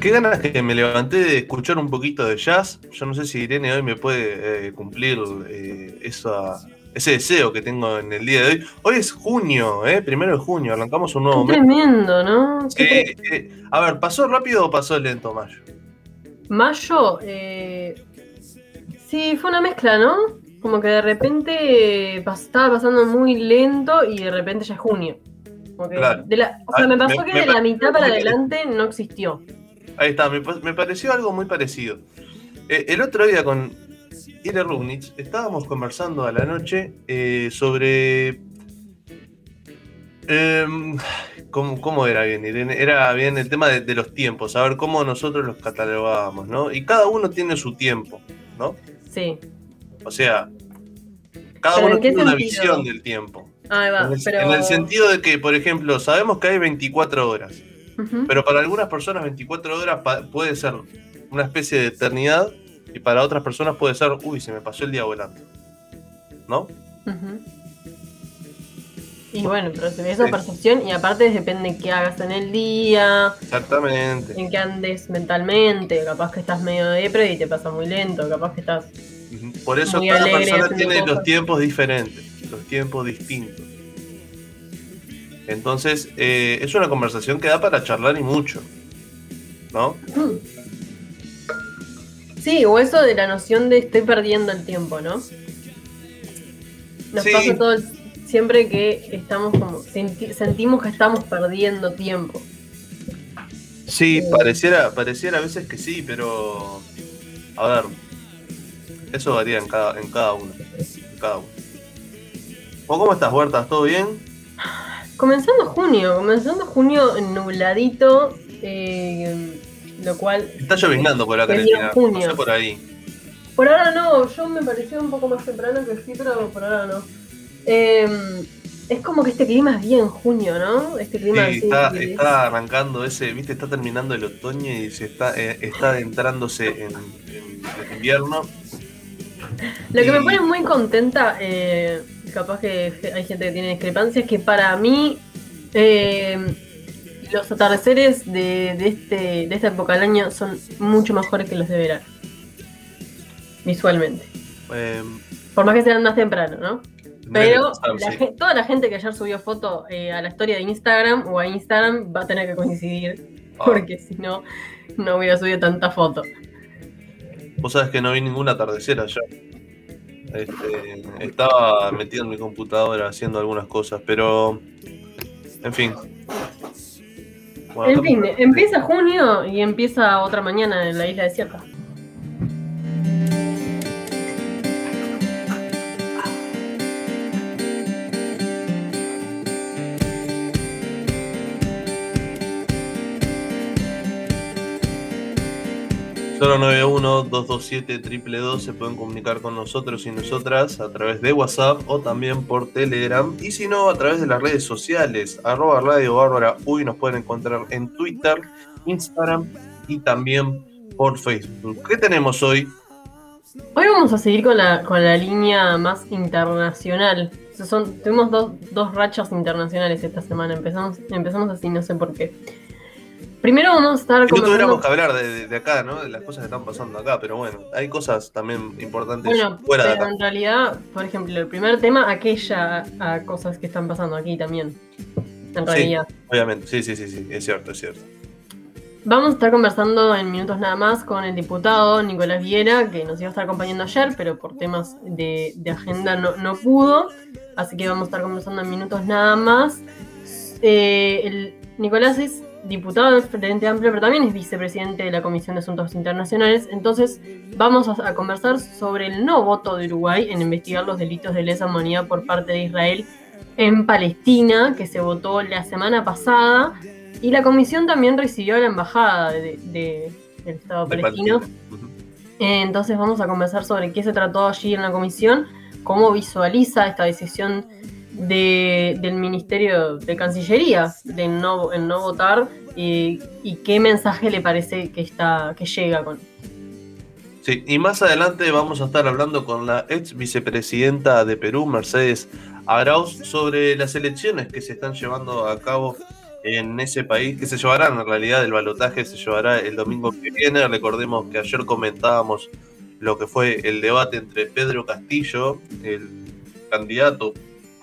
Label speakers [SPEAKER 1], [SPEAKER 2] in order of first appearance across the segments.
[SPEAKER 1] qué ganas que me levanté de escuchar un poquito de jazz. Yo no sé si Irene hoy me puede eh, cumplir eh, ese deseo que tengo en el día de hoy. Hoy es junio, ¿eh? primero de junio, arrancamos un nuevo
[SPEAKER 2] mes. Tremendo, ¿no?
[SPEAKER 1] Eh, a ver, ¿pasó rápido o pasó lento mayo?
[SPEAKER 2] Mayo, sí, fue una mezcla, ¿no? Como que de repente estaba pasando muy lento y de repente ya es junio. o sea, ah, me pasó que de la mitad para adelante no existió.
[SPEAKER 1] Ahí está, me, pareció algo muy parecido. Eh, el otro día con Ira Rubnitz estábamos conversando a la noche eh, sobre. Em, ¿cómo, era bien, Era bien el tema de, los tiempos, a ver cómo nosotros los catalogábamos, ¿no? Y cada uno tiene su tiempo, ¿no?
[SPEAKER 2] Sí.
[SPEAKER 1] O sea, cada uno tiene una visión del tiempo.
[SPEAKER 2] Ahí va,
[SPEAKER 1] en el sentido de que, por ejemplo, sabemos que hay 24 horas. Pero para algunas personas 24 horas puede ser una especie de eternidad y para otras personas puede ser, uy, se me pasó el día volando. ¿No?
[SPEAKER 2] Y bueno, pero se ve esa percepción y aparte depende qué hagas en el día.
[SPEAKER 1] Exactamente.
[SPEAKER 2] En qué andes mentalmente. Capaz que estás medio depre y te pasa muy lento. Capaz que estás.
[SPEAKER 1] Por eso cada persona tiene los tiempos diferentes, los tiempos distintos. Entonces, eh, es una conversación que da para charlar y mucho. ¿No?
[SPEAKER 2] Sí, o eso de la noción de estoy perdiendo el tiempo, ¿no? Nos pasa todo siempre que estamos como sentimos que estamos perdiendo tiempo.
[SPEAKER 1] Sí, eh, pareciera, pareciera a veces que sí, pero a ver, eso varía en cada, en cada uno. En cada uno. ¿Cómo estás, Huertas? ¿Todo bien?
[SPEAKER 2] Comenzando junio, comenzando junio nubladito, eh, lo cual...
[SPEAKER 1] Está lloviznando por acá, Cristina. Junio. por ahí.
[SPEAKER 2] Por ahora no, yo me pareció un poco más temprano que sí, pero por ahora no. Em, es como que este clima es bien junio, ¿no? Este clima
[SPEAKER 1] sí, está, está, arrancando ese, viste, está terminando el otoño y se está, eh, está adentrándose en, el invierno.
[SPEAKER 2] Lo que me pone muy contenta, eh, capaz que hay gente que tiene discrepancias, que para mí eh, los atardeceres de, este, de esta época del año son mucho mejores que los de verano. Visualmente. Em, Por más que sean más temprano, ¿no? Pero toda la gente que ayer subió foto eh, a la historia de Instagram o a Instagram va a tener que coincidir. Ah. Porque si no, no hubiera subido tanta foto.
[SPEAKER 1] Vos sabés que no vi ningún atardecer ayer. Este, estaba metido en mi computadora haciendo algunas cosas, pero en fin.
[SPEAKER 2] en fin, empieza junio y empieza otra mañana en la isla desierta.
[SPEAKER 1] Uno 227 2 se pueden comunicar con nosotros y nosotras a través de WhatsApp o también por Telegram. Y si no, a través de las redes sociales, arroba Radio Bárbara Uy, nos pueden encontrar en Twitter, Instagram y también por Facebook. ¿Qué tenemos hoy?
[SPEAKER 2] Hoy vamos a seguir con la, con la línea más internacional. son, tuvimos dos, dos rachas internacionales esta semana. Empezamos, empezamos así, no sé por qué. Primero vamos a estar
[SPEAKER 1] No tuviéramos que hablar de, acá, ¿no? De las cosas que están pasando acá, pero bueno, hay cosas también importantes
[SPEAKER 2] bueno, fuera de acá. en realidad, por ejemplo, el primer tema, aquella a cosas que están pasando aquí también. En realidad.
[SPEAKER 1] Sí, obviamente, sí, sí, sí, sí, es cierto, es cierto.
[SPEAKER 2] Vamos a estar conversando en minutos nada más con el diputado Nicolás Viera, que nos iba a estar acompañando ayer, pero por temas de, agenda no, no, pudo. Así que vamos a estar conversando en minutos nada más. Eh, el, Nicolás es diputado del Frente Amplio, pero también es vicepresidente de la Comisión de Asuntos Internacionales. Entonces, vamos a, conversar sobre el no voto de Uruguay en investigar los delitos de lesa humanidad por parte de Israel en Palestina, que se votó la semana pasada. Y la comisión también recibió a la embajada de, del Estado palestino. Entonces, vamos a conversar sobre qué se trató allí en la comisión, cómo visualiza esta decisión del Ministerio de Cancillería de no, votar y, qué mensaje le parece que, está, que llega con.
[SPEAKER 1] Sí, y más adelante vamos a estar hablando con la ex vicepresidenta de Perú, Mercedes Arauz, sobre las elecciones que se están llevando a cabo en ese país, que se llevará en realidad el balotaje, se llevará el domingo que viene. Recordemos que ayer comentábamos lo que fue el debate entre Pedro Castillo, el candidato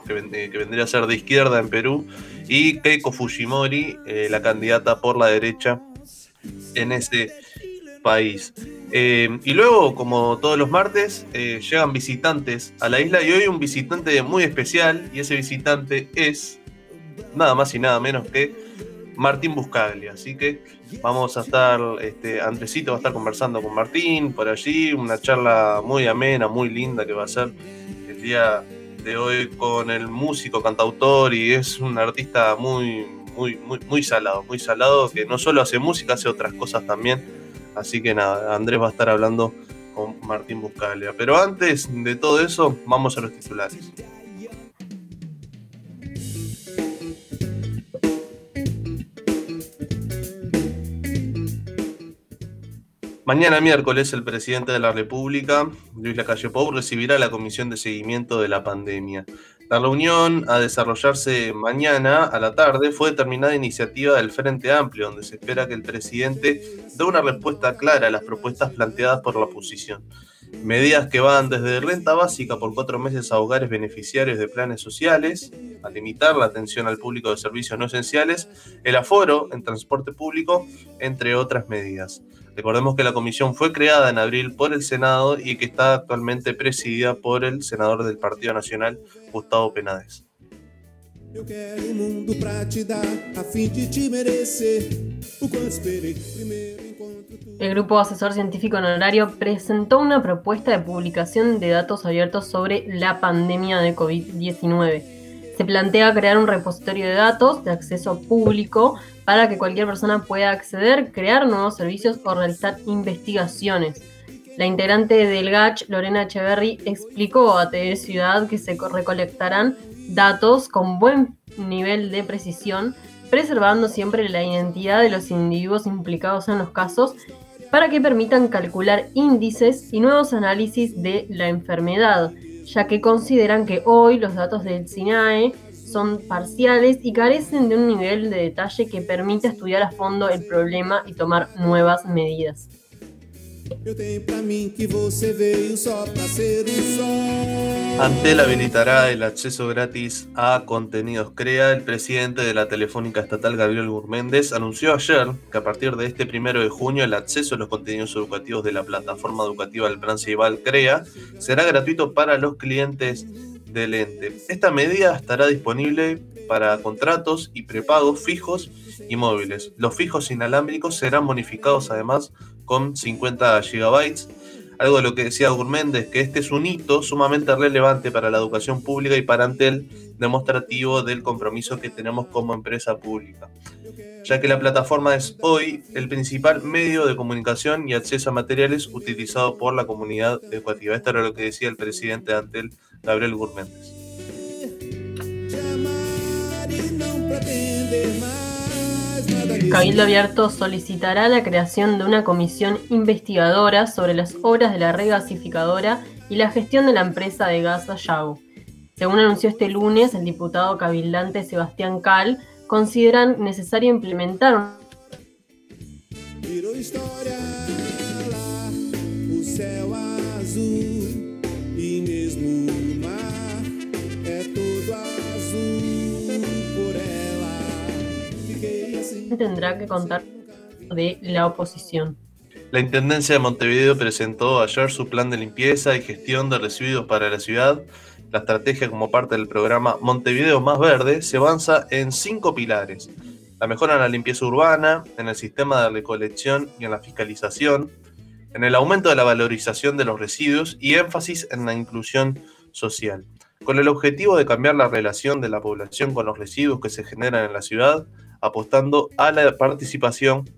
[SPEAKER 1] que, vendría a ser de izquierda en Perú, y Keiko Fujimori, eh, la candidata por la derecha en ese país. Eh, y luego, como todos los martes, eh, llegan visitantes a la isla y hoy un visitante muy especial y ese visitante es nada más y nada menos que Martín Buscaglia. Así que vamos a estar, este, Andresito va a estar conversando con Martín por allí, una charla muy amena, muy linda que va a ser el día hoy con el músico, cantautor y es un artista muy, muy, muy, muy salado, muy salado, que no solo hace música, hace otras cosas también. Así que nada, Andrés va a estar hablando con Martín Buscaglia. Pero antes de todo eso, vamos a los titulares. Mañana miércoles el presidente de la República, Luis Lacalle Pou, recibirá la comisión de seguimiento de la pandemia. La reunión a desarrollarse mañana a la tarde fue determinada iniciativa del Frente Amplio, donde se espera que el presidente dé una respuesta clara a las propuestas planteadas por la oposición. Medidas que van desde renta básica por cuatro meses a hogares beneficiarios de planes sociales, a limitar la atención al público de servicios no esenciales, el aforo en transporte público, entre otras medidas. Recordemos que la comisión fue creada en abril por el Senado y que está actualmente presidida por el senador del Partido Nacional, Gustavo Penades.
[SPEAKER 2] El Grupo Asesor Científico Honorario presentó una propuesta de publicación de datos abiertos sobre la pandemia de COVID-19 se plantea crear un repositorio de datos de acceso público para que cualquier persona pueda acceder, crear nuevos servicios o realizar investigaciones. La integrante del GACH, Lorena Echeverry, explicó a TV Ciudad que se recolectarán datos con buen nivel de precisión, preservando siempre la identidad de los individuos implicados en los casos para que permitan calcular índices y nuevos análisis de la enfermedad ya que consideran que hoy los datos del SINAE son parciales y carecen de un nivel de detalle que permite estudiar a fondo el problema y tomar nuevas medidas.
[SPEAKER 1] Antel habilitará el acceso gratis a contenidos CREA. El presidente de la Telefónica Estatal, Gabriel Gurméndez, anunció ayer que a partir de este primero de junio el acceso a los contenidos educativos de la plataforma educativa del Plan Ceibal CREA será gratuito para los clientes Esta medida estará disponible para contratos y prepagos fijos y móviles. Los fijos inalámbricos serán bonificados además con 50 GB. Algo de lo que decía Gurméndez, que este es un hito sumamente relevante para la educación pública y para Antel, demostrativo del compromiso que tenemos como empresa pública, ya que la plataforma es hoy el principal medio de comunicación y acceso a materiales utilizado por la comunidad educativa. Esto era lo que decía el presidente de Antel, Gabriel Gurméndez.
[SPEAKER 2] Cabildo Abierto solicitará la creación de una comisión investigadora sobre las obras de la regasificadora y la gestión de la empresa de gas Ayago. Según anunció este lunes el diputado cabildante Sebastián Cal, consideran necesario implementar tendrá que contar de la oposición.
[SPEAKER 1] La Intendencia de Montevideo presentó ayer su plan de limpieza y gestión de residuos para la ciudad. La estrategia como parte del programa Montevideo Más Verde se avanza en cinco pilares. La mejora en la limpieza urbana, en el sistema de recolección y en la fiscalización, en el aumento de la valorización de los residuos y énfasis en la inclusión social. Con el objetivo de cambiar la relación de la población con los residuos que se generan en la ciudad, apostando a la participación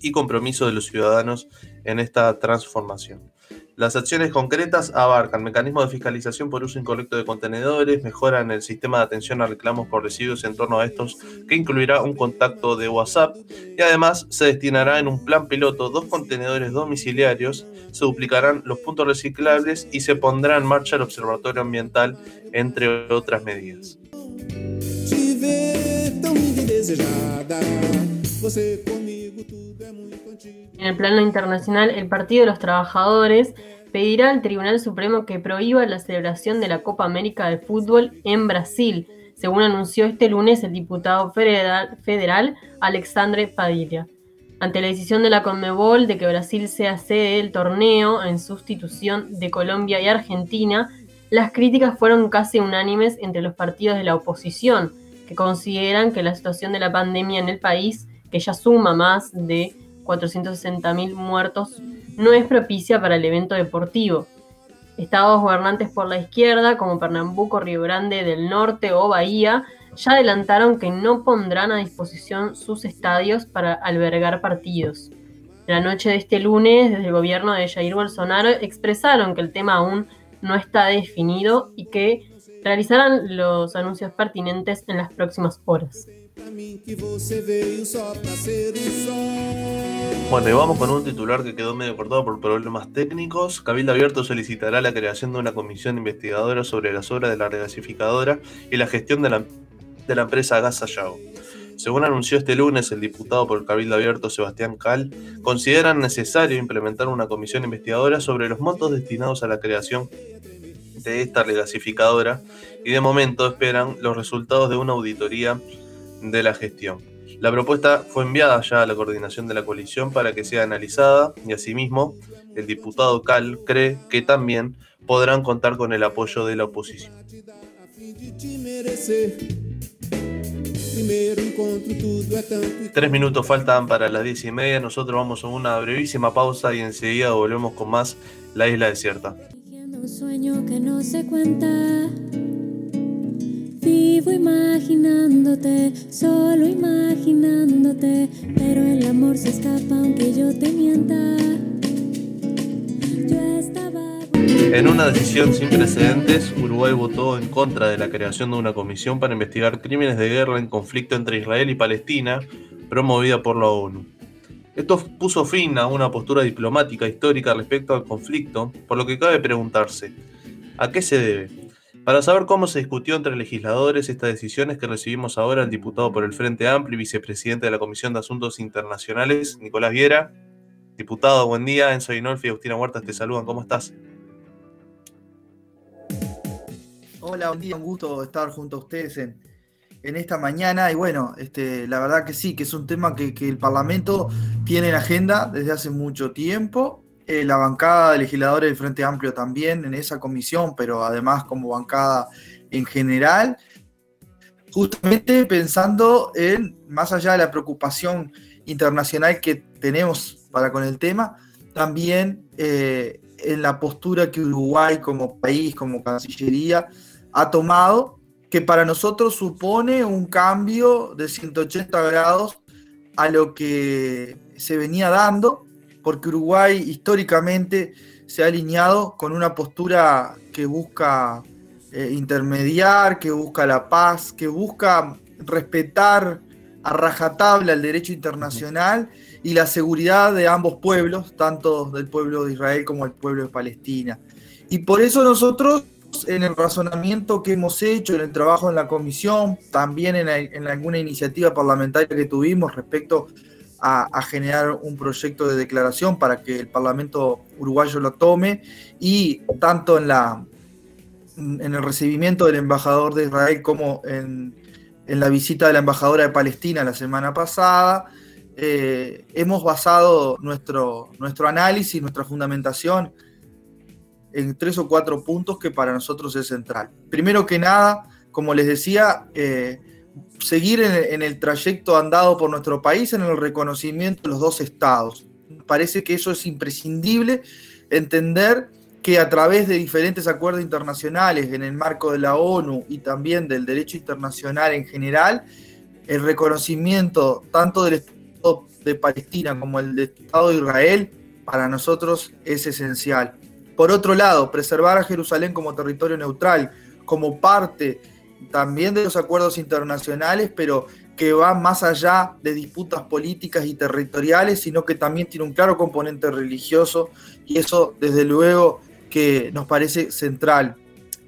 [SPEAKER 1] y compromiso de los ciudadanos en esta transformación. Las acciones concretas abarcan mecanismos de fiscalización por uso incorrecto de contenedores, mejoran el sistema de atención a reclamos por residuos en torno a estos, que incluirá un contacto de WhatsApp, y además se destinará en un plan piloto dos contenedores domiciliarios, se duplicarán los puntos reciclables y se pondrá en marcha el observatorio ambiental, entre otras medidas.
[SPEAKER 2] En el plano internacional, el Partido de los Trabajadores pedirá al Tribunal Supremo que prohíba la celebración de la Copa América de Fútbol en Brasil, según anunció este lunes el diputado federal, Alexandre Padilla. Ante la decisión de la Conmebol de que Brasil sea sede del torneo en sustitución de Colombia y Argentina, las críticas fueron casi unánimes entre los partidos de la oposición, que consideran que la situación de la pandemia en el país, que ya suma más de 460.000 muertos, no es propicia para el evento deportivo. Estados gobernantes por la izquierda, como Pernambuco, Río Grande del Norte o Bahía, ya adelantaron que no pondrán a disposición sus estadios para albergar partidos. La noche de este lunes, desde el gobierno de Jair Bolsonaro, expresaron que el tema aún no está definido y que realizarán los anuncios pertinentes en las próximas horas.
[SPEAKER 1] Bueno, y vamos con un titular que quedó medio cortado por problemas técnicos. Cabildo Abierto solicitará la creación de una comisión investigadora sobre las obras de la regasificadora y la gestión de la, de la empresa Gas Según anunció este lunes el diputado por Cabildo Abierto Sebastián Cal, consideran necesario implementar una comisión investigadora sobre los montos destinados a la creación de esta regasificadora y de momento esperan los resultados de una auditoría de la gestión. La propuesta fue enviada ya a la coordinación de la coalición para que sea analizada y asimismo el diputado Cal cree que también podrán contar con el apoyo de la oposición. Tres minutos faltan para las diez y media. Nosotros vamos a una brevísima pausa y enseguida volvemos con más La Isla Desierta. Sueño que no se cuenta. Vivo imaginándote, solo imaginándote, pero el amor se escapa aunque yo te mienta. Yo estaba... En una decisión sin precedentes, Uruguay votó en contra de la creación de una comisión para investigar crímenes de guerra en conflicto entre Israel y Palestina, promovida por la ONU. Esto puso fin a una postura diplomática histórica respecto al conflicto, por lo que cabe preguntarse, ¿a qué se debe? Para saber cómo se discutió entre legisladores estas decisiones que recibimos ahora el diputado por el Frente Amplio y vicepresidente de la Comisión de Asuntos Internacionales, Nicolás Viera. Diputado, buen día. Enzo Inolfi y Agustina Huertas te saludan. ¿Cómo estás?
[SPEAKER 3] Hola, buen día. Un gusto estar junto a ustedes en, esta mañana. Y bueno, este, la verdad que sí, que es un tema que, que el Parlamento tiene en agenda desde hace mucho tiempo eh, la bancada de legisladores del Frente Amplio también en esa comisión, pero además como bancada en general, justamente pensando en, más allá de la preocupación internacional que tenemos para con el tema, también eh, en la postura que Uruguay como país, como Cancillería, ha tomado, que para nosotros supone un cambio de 180 grados a lo que se venía dando porque Uruguay históricamente se ha alineado con una postura que busca eh, intermediar, que busca la paz, que busca respetar a rajatabla el derecho internacional y la seguridad de ambos pueblos, tanto del pueblo de Israel como del pueblo de Palestina. Y por eso nosotros, en el razonamiento que hemos hecho, en el trabajo en la comisión, también en, en alguna iniciativa parlamentaria que tuvimos respecto a, generar un proyecto de declaración para que el Parlamento uruguayo lo tome y tanto en, la, en el recibimiento del embajador de Israel como en, la visita de la embajadora de Palestina la semana pasada, eh, hemos basado nuestro, nuestro análisis, nuestra fundamentación en tres o cuatro puntos que para nosotros es central. Primero que nada, como les decía, eh, seguir en, el trayecto andado por nuestro país en el reconocimiento de los dos estados. Parece que eso es imprescindible, entender que a través de diferentes acuerdos internacionales en el marco de la ONU y también del derecho internacional en general, el reconocimiento tanto del Estado de Palestina como el del Estado de Israel para nosotros es esencial. Por otro lado, preservar a Jerusalén como territorio neutral, como parte también de los acuerdos internacionales, pero que va más allá de disputas políticas y territoriales, sino que también tiene un claro componente religioso y eso desde luego que nos parece central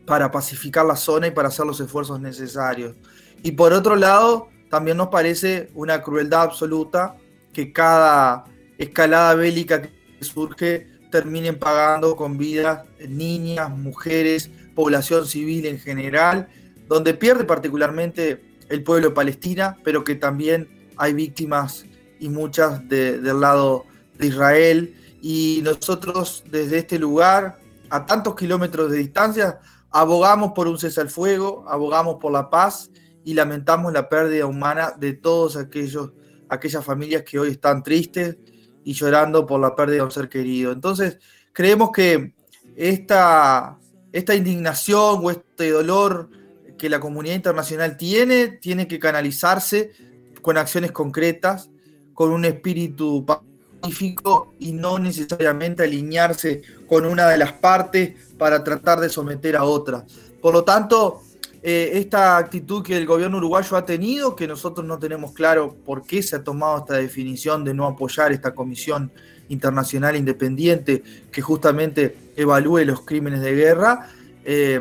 [SPEAKER 3] para pacificar la zona y para hacer los esfuerzos necesarios. Y por otro lado, también nos parece una crueldad absoluta que cada escalada bélica que surge terminen pagando con vidas niñas, mujeres, población civil en general, donde pierde particularmente el pueblo de Palestina, pero que también hay víctimas y muchas del lado de Israel. Y nosotros desde este lugar, a tantos kilómetros de distancia, abogamos por un cese al fuego, abogamos por la paz y lamentamos la pérdida humana de aquellos aquellas familias que hoy están tristes y llorando por la pérdida de un ser querido. Entonces, creemos que esta, esta indignación o este dolor que la comunidad internacional tiene, tiene que canalizarse con acciones concretas, con un espíritu pacífico y no necesariamente alinearse con una de las partes para tratar de someter a otra. Por lo tanto, eh, esta actitud que el gobierno uruguayo ha tenido, que nosotros no tenemos claro por qué se ha tomado esta definición de no apoyar esta comisión internacional independiente que justamente evalúe los crímenes de guerra, eh,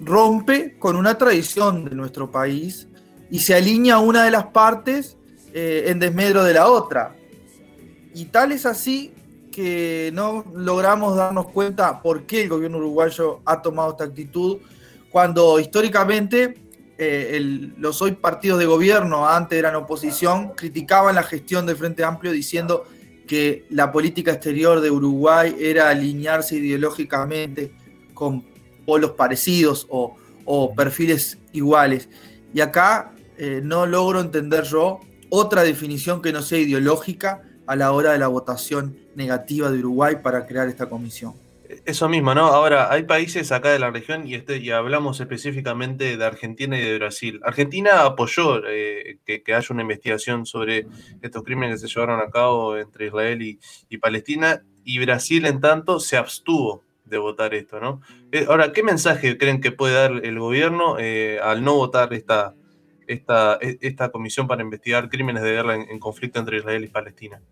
[SPEAKER 3] rompe con una tradición de nuestro país y se alinea una de las partes eh, en desmedro de la otra. Y tal es así que no logramos darnos cuenta por qué el gobierno uruguayo ha tomado esta actitud cuando históricamente eh, los hoy partidos de gobierno, antes eran oposición, criticaban la gestión del Frente Amplio diciendo que la política exterior de Uruguay era alinearse ideológicamente con polos parecidos o, perfiles iguales. Y acá eh, no logro entender yo otra definición que no sea ideológica a la hora de la votación negativa de Uruguay para crear esta comisión.
[SPEAKER 1] Eso mismo, ¿no? Ahora, hay países acá de la región y, este, y hablamos específicamente de Argentina y de Brasil. Argentina apoyó eh, que, haya una investigación sobre estos crímenes que se llevaron a cabo entre Israel y, Palestina, y Brasil, en tanto, se abstuvo de votar esto, ¿no? Eh, ahora, ¿qué mensaje creen que puede dar el gobierno eh, al no votar esta, esta, e, esta comisión para investigar crímenes de guerra en conflicto entre Israel y Palestina?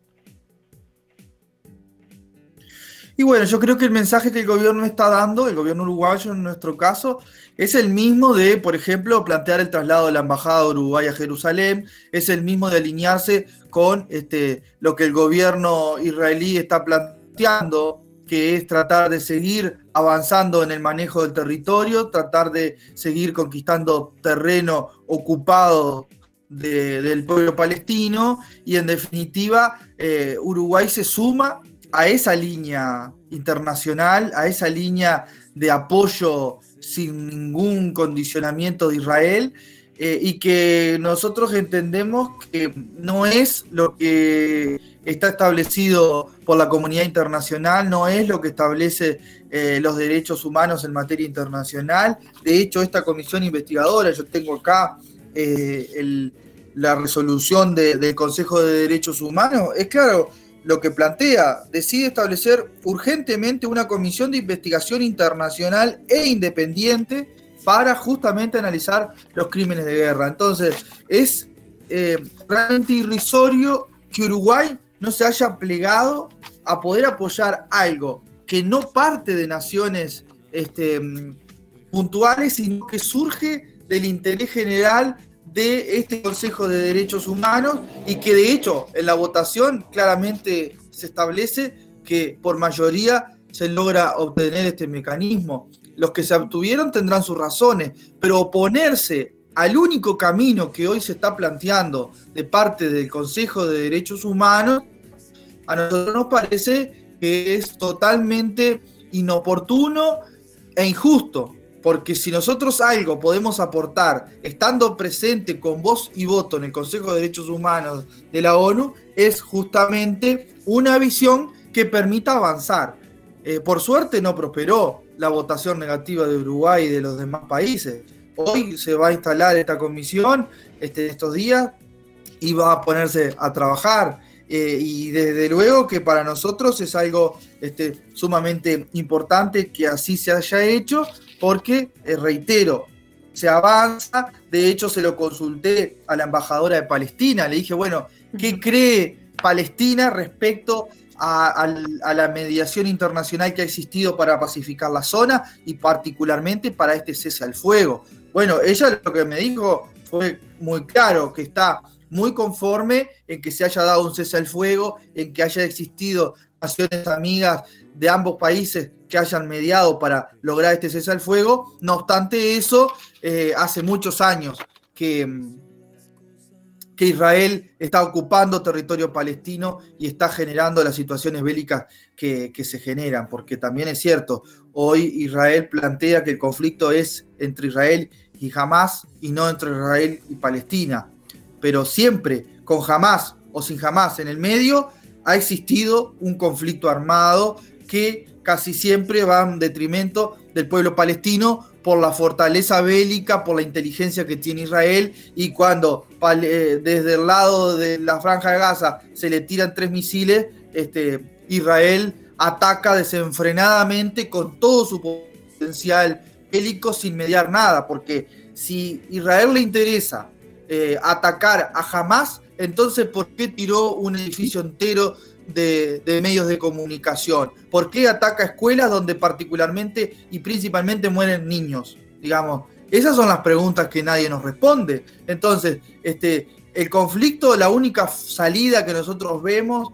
[SPEAKER 3] Y bueno, yo creo que el mensaje que el gobierno está dando, el gobierno uruguayo en nuestro caso, es el mismo de, por ejemplo, plantear el traslado de la Embajada de Uruguay a Jerusalén, es el mismo de alinearse con este, lo que el gobierno israelí está planteando, que es tratar de seguir avanzando en el manejo del territorio, tratar de seguir conquistando terreno ocupado del pueblo palestino y en definitiva eh, Uruguay se suma a esa línea internacional, a esa línea de apoyo sin ningún condicionamiento de Israel eh, y que nosotros entendemos que no es lo que está establecido por la comunidad internacional, no es lo que establece eh, los derechos humanos en materia internacional. De hecho, esta comisión investigadora, yo tengo acá eh, la resolución del Consejo de Derechos Humanos, es claro, lo que plantea, decide establecer urgentemente una comisión de investigación internacional e independiente para justamente analizar los crímenes de guerra. Entonces, es eh, realmente irrisorio que Uruguay no se haya plegado a poder apoyar algo que no parte de naciones este, puntuales, sino que surge del interés general de este Consejo de Derechos Humanos y que de hecho en la votación claramente se establece que por mayoría se logra obtener este mecanismo. Los que se obtuvieron tendrán sus razones, pero oponerse al único camino que hoy se está planteando de parte del Consejo de Derechos Humanos, a nosotros nos parece que es totalmente inoportuno e injusto, porque si nosotros algo podemos aportar estando presente con voz y voto en el Consejo de Derechos Humanos de la ONU, es justamente una visión que permita avanzar. Eh, por suerte no prosperó la votación negativa de Uruguay y de los demás países. Hoy se va a instalar esta comisión este, estos días y va a ponerse a trabajar. Eh, y desde luego que para nosotros es algo este, sumamente importante que así se haya hecho, porque, eh, reitero, se avanza, de hecho se lo consulté a la embajadora de Palestina, le dije, bueno, ¿qué cree Palestina respecto a, la mediación internacional que ha existido para pacificar la zona y particularmente para este cese al fuego? Bueno, ella lo que me dijo fue muy claro que está muy conforme en que se haya dado un cese al fuego, en que haya existido naciones amigas de ambos países que hayan mediado para lograr este cese al fuego. No obstante eso, eh, hace muchos años que, que Israel está ocupando territorio palestino y está generando las situaciones bélicas que, que, se generan, porque también es cierto, hoy Israel plantea que el conflicto es entre Israel y Hamas y no entre Israel y Palestina, pero siempre con Hamas o sin Hamas en el medio ha existido un conflicto armado que casi siempre va en detrimento del pueblo palestino por la fortaleza bélica, por la inteligencia que tiene Israel y cuando eh, desde el lado de la franja de Gaza se le tiran tres misiles, este, Israel ataca desenfrenadamente con todo su potencial bélico sin mediar nada, porque si Israel le interesa eh, atacar a Hamas, entonces ¿por qué tiró un edificio entero de, medios de comunicación? ¿Por qué ataca escuelas donde particularmente y principalmente mueren niños? Digamos, esas son las preguntas que nadie nos responde. Entonces, este, el conflicto, la única salida que nosotros vemos,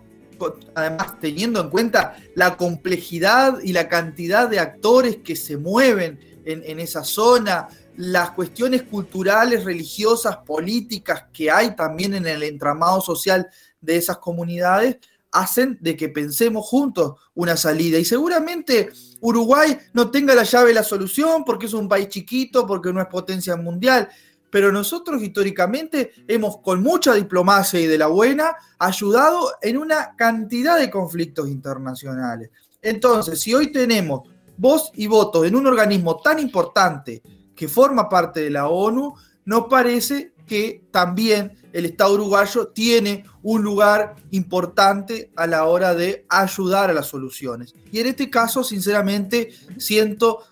[SPEAKER 3] además teniendo en cuenta la complejidad y la cantidad de actores que se mueven en, en esa zona, las cuestiones culturales, religiosas, políticas que hay también en el entramado social de esas comunidades, hacen de que pensemos juntos una salida. Y seguramente Uruguay no tenga la llave de la solución porque es un país chiquito, porque no es potencia mundial. Pero nosotros históricamente hemos, con mucha diplomacia y de la buena, ayudado en una cantidad de conflictos internacionales. Entonces, si hoy tenemos voz y voto en un organismo tan importante que forma parte de la ONU, nos parece que también el Estado uruguayo tiene un lugar importante a la hora de ayudar a las soluciones. Y en este caso, sinceramente, siento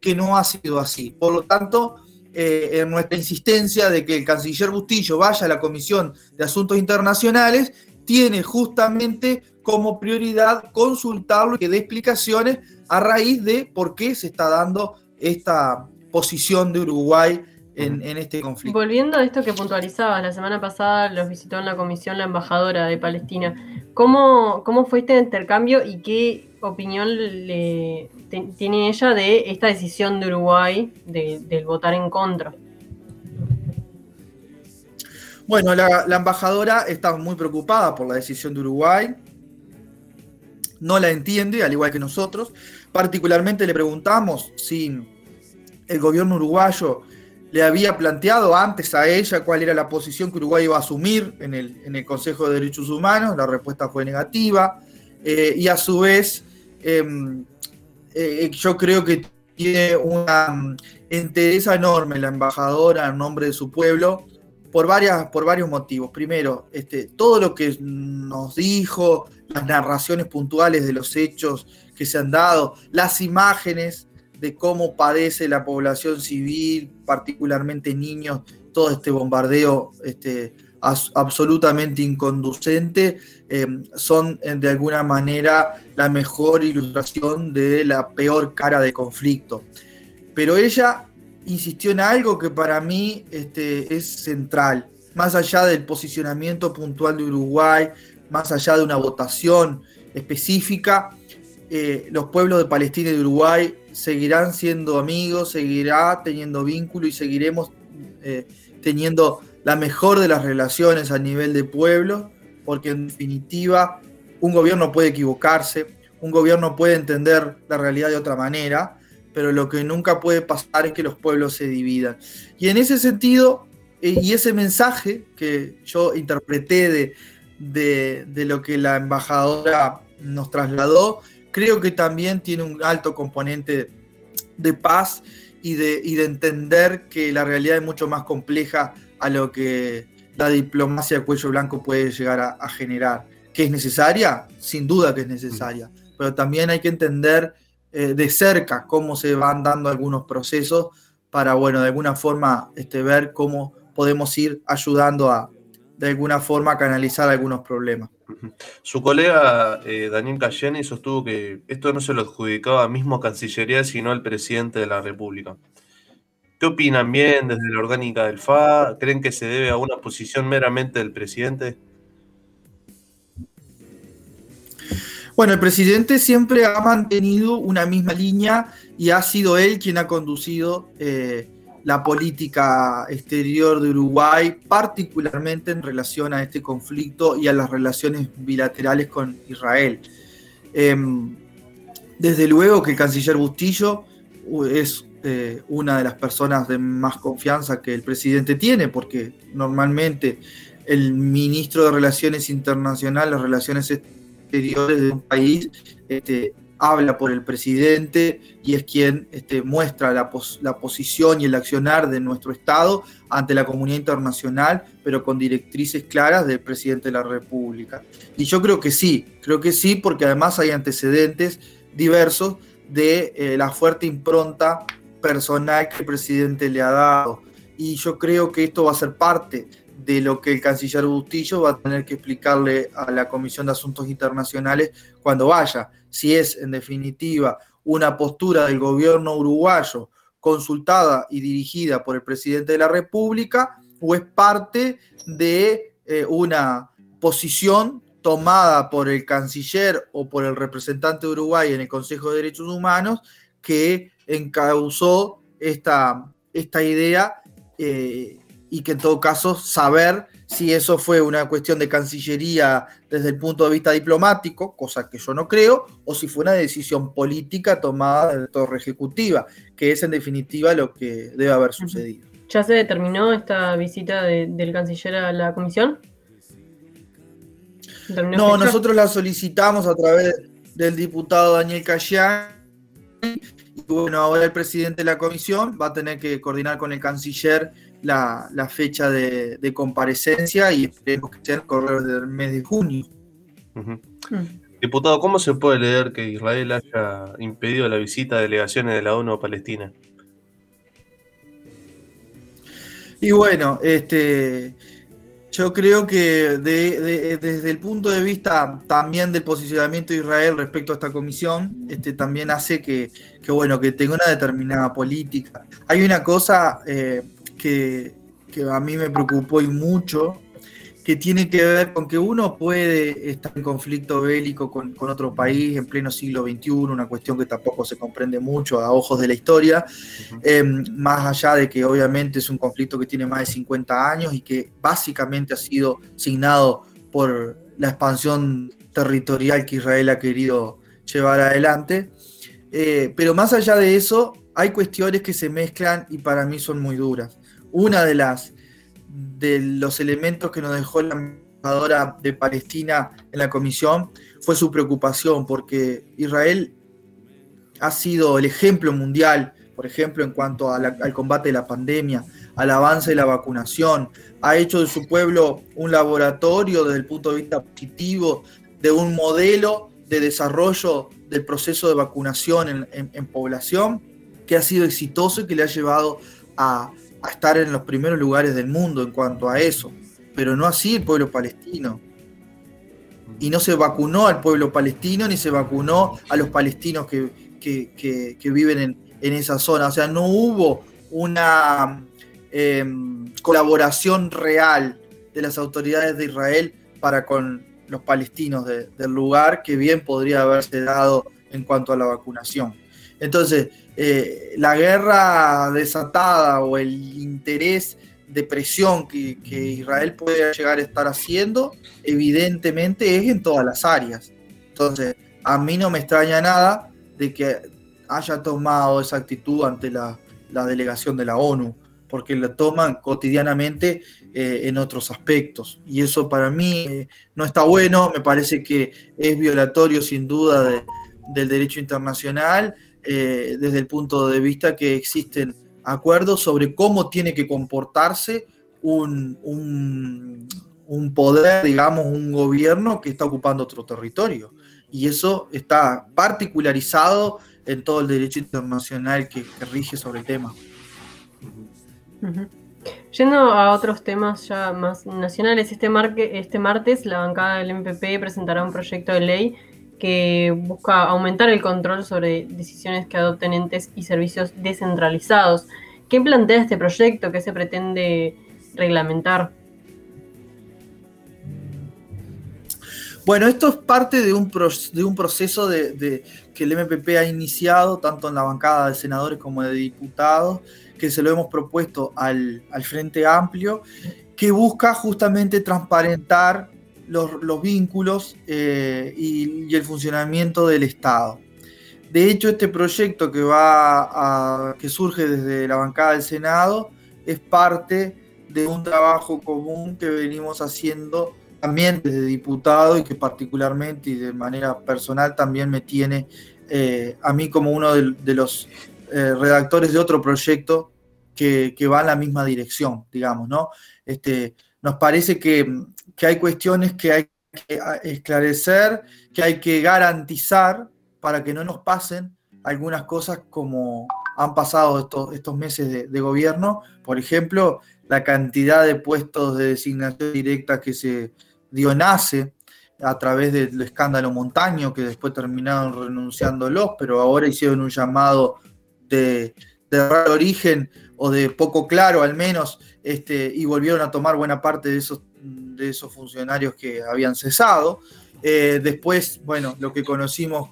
[SPEAKER 3] que no ha sido así. Por lo tanto, eh, en nuestra insistencia de que el canciller Bustillo vaya a la Comisión de Asuntos Internacionales, tiene justamente como prioridad consultarlo y que dé explicaciones a raíz de por qué se está dando esta posición de Uruguay en, este conflicto.
[SPEAKER 2] Volviendo a esto que puntualizabas, la semana pasada los visitó en la comisión la embajadora de Palestina. ¿Cómo, cómo fue este intercambio y qué opinión le, tiene ella de esta decisión de Uruguay de, del votar en contra?
[SPEAKER 3] Bueno, la, la, embajadora está muy preocupada por la decisión de Uruguay. No la entiende, al igual que nosotros. Particularmente le preguntamos si el gobierno uruguayo le había planteado antes a ella cuál era la posición que Uruguay iba a asumir en el, en el Consejo de Derechos Humanos, la respuesta fue negativa, eh, y a su vez em, eh, yo creo que tiene una mm, interés enorme la embajadora en nombre de su pueblo por, varias, por varios motivos. Primero, este, todo lo que nos dijo, las narraciones puntuales de los hechos que se han dado, las imágenes de cómo padece la población civil, particularmente niños, todo este bombardeo este, absolutamente inconducente, eh, son de alguna manera la mejor ilustración de la peor cara de conflicto. Pero ella insistió en algo que para mí este, es central, más allá del posicionamiento puntual de Uruguay, más allá de una votación específica, eh, los pueblos de Palestina y de Uruguay seguirán siendo amigos, seguirá teniendo vínculo y seguiremos eh, teniendo la mejor de las relaciones a nivel de pueblo, porque en definitiva un gobierno puede equivocarse, un gobierno puede entender la realidad de otra manera, pero lo que nunca puede pasar es que los pueblos se dividan. Y en ese sentido, eh, y ese mensaje que yo interpreté de, de lo que la embajadora nos trasladó, creo que también tiene un alto componente de paz y de, de entender que la realidad es mucho más compleja a lo que la diplomacia de cuello blanco puede llegar a, generar. ¿Que es necesaria? Sin duda que es necesaria, pero también hay que entender eh, de cerca cómo se van dando algunos procesos para, bueno, de alguna forma este, ver cómo podemos ir ayudando a, de alguna forma, canalizar algunos problemas.
[SPEAKER 1] Su colega eh, Daniel Cayeni sostuvo que esto no se lo adjudicaba a mismo Cancillería, sino al presidente de la República. ¿Qué opinan bien desde la orgánica del FA? ¿Creen que se debe a una posición meramente del presidente?
[SPEAKER 3] Bueno, el presidente siempre ha mantenido una misma línea y ha sido él quien ha conducido eh, la política exterior de Uruguay, particularmente en relación a este conflicto y a las relaciones bilaterales con Israel. Em, desde luego que el canciller Bustillo es eh, una de las personas de más confianza que el presidente tiene, porque normalmente el ministro de Relaciones Internacionales, Relaciones Exteriores de un país, este, habla por el presidente y es quien este, muestra la, la, posición y el accionar de nuestro Estado ante la comunidad internacional, pero con directrices claras del presidente de la República. Y yo creo que sí, creo que sí, porque además hay antecedentes diversos de eh, la fuerte impronta personal que el presidente le ha dado. Y yo creo que esto va a ser parte de lo que el canciller Bustillo va a tener que explicarle a la Comisión de Asuntos Internacionales cuando vaya. Si es, en definitiva, una postura del gobierno uruguayo consultada y dirigida por el presidente de la República o es parte de eh, una posición tomada por el canciller o por el representante de Uruguay en el Consejo de Derechos Humanos que encauzó esta, esta idea eh, y que en todo caso saber si eso fue una cuestión de Cancillería desde el punto de vista diplomático, cosa que yo no creo, o si fue una decisión política tomada de la torre ejecutiva, que es en definitiva lo que debe haber sucedido.
[SPEAKER 2] ¿Ya se determinó esta visita del canciller a la comisión?
[SPEAKER 3] No, nosotros la solicitamos a través del diputado Daniel Cayán. Y bueno, ahora el presidente de la comisión va a tener que coordinar con el canciller la, fecha de, comparecencia y esperemos que sea el correo del mes de junio.
[SPEAKER 1] Mm. Diputado, ¿cómo se puede leer que Israel haya impedido la visita de delegaciones de la ONU a Palestina?
[SPEAKER 3] Y bueno, este, yo creo que desde el punto de vista también del posicionamiento de Israel respecto a esta comisión, este, también hace que, bueno, que tenga una determinada política. Hay una cosa eh, que, a mí me preocupó y mucho, que tiene que ver con que uno puede estar en conflicto bélico con, otro país en pleno siglo XXI, una cuestión que tampoco se comprende mucho a ojos de la historia, em, más allá de que obviamente es un conflicto que tiene más de 50 años y que básicamente ha sido signado por la expansión territorial que Israel ha querido llevar adelante. Eh, pero más allá de eso, hay cuestiones que se mezclan y para mí son muy duras una de las de los elementos que nos dejó la embajadora de Palestina en la comisión fue su preocupación, porque Israel ha sido el ejemplo mundial, por ejemplo, en cuanto al combate de la pandemia, al avance de la vacunación, ha hecho de su pueblo un laboratorio desde el punto de vista positivo, de un modelo de desarrollo del proceso de vacunación en población, que ha sido exitoso y que le ha llevado a a estar en los primeros lugares del mundo en cuanto a eso, pero no así el pueblo palestino. Y no se vacunó al pueblo palestino ni se vacunó a los palestinos que, viven en, esa zona. O sea, no hubo una em, colaboración real de las autoridades de Israel para con los palestinos del lugar que bien podría haberse dado en cuanto a la vacunación. Entonces, eh, la guerra desatada o el interés de presión que, Israel puede llegar a estar haciendo, evidentemente es en todas las áreas. Entonces, a mí no me extraña nada de que haya tomado esa actitud ante la, delegación de la ONU, porque la toman cotidianamente eh, en otros aspectos. Y eso para mí eh, no está bueno, me parece que es violatorio sin duda del derecho internacional eh, desde el punto de vista que existen acuerdos sobre cómo tiene que comportarse un, un, poder, digamos, un gobierno que está ocupando otro territorio. Y eso está particularizado en todo el derecho internacional que, rige sobre el tema.
[SPEAKER 2] Yendo a otros temas ya más nacionales, este, este martes la bancada del MPP presentará un proyecto de ley que busca aumentar el control sobre decisiones que adopten entes y servicios descentralizados. ¿Qué plantea este proyecto? ¿Qué se pretende reglamentar?
[SPEAKER 3] Bueno, esto es parte de un, proceso que el MPP ha iniciado, tanto en la bancada de senadores como de diputados, que se lo hemos propuesto al, Frente Amplio, que busca justamente transparentar los, vínculos eh, y, el funcionamiento del Estado. De hecho, este proyecto que, va que surge desde la bancada del Senado es parte de un trabajo común que venimos haciendo también desde diputado y que particularmente y de manera personal también me tiene eh, a mí como uno de, los eh, redactores de otro proyecto que, va en la misma dirección, digamos, ¿no? Este, nos parece que, hay cuestiones que hay que esclarecer, que hay que garantizar para que no nos pasen algunas cosas como han pasado estos, estos meses de, de gobierno, por ejemplo, la cantidad de puestos de designación directa que se, dio nace a través del escándalo Montaño, que después terminaron renunciándolos, pero ahora hicieron un llamado de, de raro origen o de poco claro al menos, este, y volvieron a tomar buena parte de esos, de esos funcionarios que habían cesado. Eh, después, bueno, lo que conocimos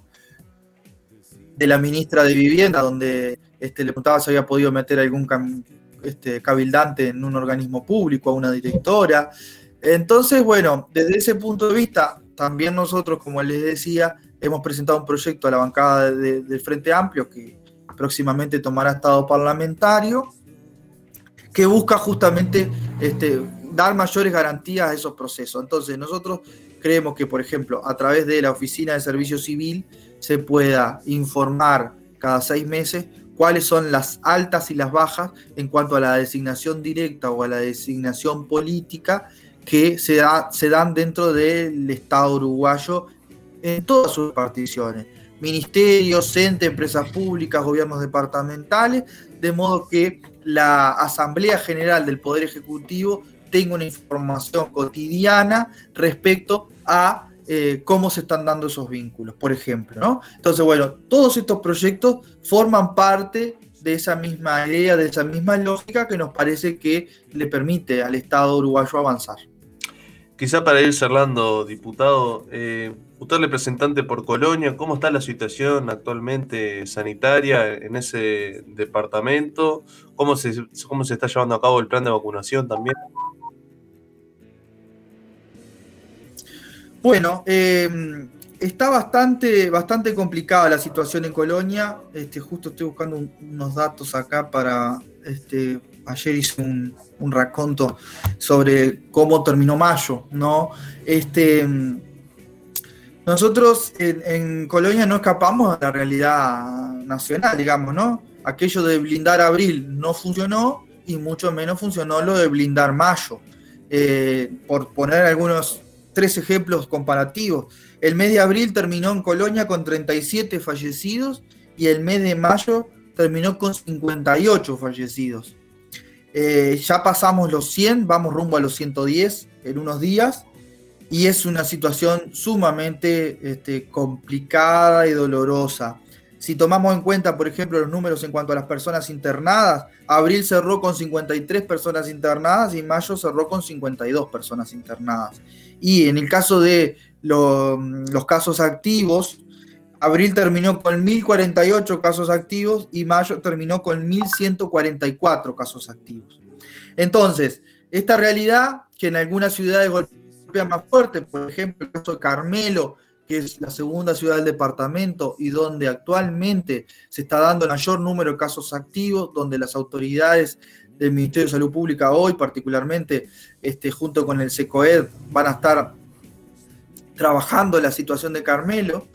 [SPEAKER 3] de la ministra de Vivienda, donde este, le preguntaba si había podido meter algún este, cabildante en un organismo público, a una directora. Entonces, bueno, desde ese punto de vista, también nosotros, como les decía, hemos presentado un proyecto a la bancada del Frente Amplio que próximamente tomará estado parlamentario, que busca justamente este, dar mayores garantías a esos procesos. Entonces, nosotros creemos que, por ejemplo, a través de la Oficina de Servicio Civil se pueda informar cada seis meses cuáles son las altas y las bajas en cuanto a la designación directa o a la designación política que se, se dan dentro del Estado uruguayo en todas sus particiones, ministerios, entes, empresas públicas, gobiernos departamentales, de modo que la Asamblea General del Poder Ejecutivo tenga una información cotidiana respecto a eh, cómo se están dando esos vínculos, por ejemplo. ¿no? Entonces, bueno, todos estos proyectos forman parte de esa misma idea, de esa misma lógica que nos parece que le permite al Estado uruguayo avanzar.
[SPEAKER 1] Quizá para ir cerrando, diputado, eh, usted representante por Colonia, ¿cómo está la situación actualmente sanitaria en ese departamento? ¿Cómo se, cómo se está llevando a cabo el plan de vacunación también?
[SPEAKER 3] Bueno, eh, está bastante, bastante complicada la situación en Colonia. Este, justo estoy buscando unos datos acá para este, ayer hice un, un, raconto sobre cómo terminó mayo, ¿no? Este, nosotros en, Colonia no escapamos de la realidad nacional, digamos, ¿no? Aquello de blindar abril no funcionó y mucho menos funcionó lo de blindar mayo. Eh, por poner algunos tres ejemplos comparativos, el mes de abril terminó en Colonia con 37 fallecidos y el mes de mayo terminó con 58 fallecidos. Eh, ya pasamos los 100, vamos rumbo a los 110 en unos días y es una situación sumamente este, complicada y dolorosa. Si tomamos en cuenta, por ejemplo, los números en cuanto a las personas internadas, abril cerró con 53 personas internadas y mayo cerró con 52 personas internadas. Y en el caso de los casos activos, Abril terminó con 1.048 casos activos y mayo terminó con 1.144 casos activos. Entonces, esta realidad que en algunas ciudades golpea más fuerte, por ejemplo, el caso de Carmelo, que es la segunda ciudad del departamento y donde actualmente se está dando el mayor número de casos activos, donde las autoridades del Ministerio de Salud Pública hoy, particularmente este, junto con el SECOED, van a estar trabajando la situación de Carmelo.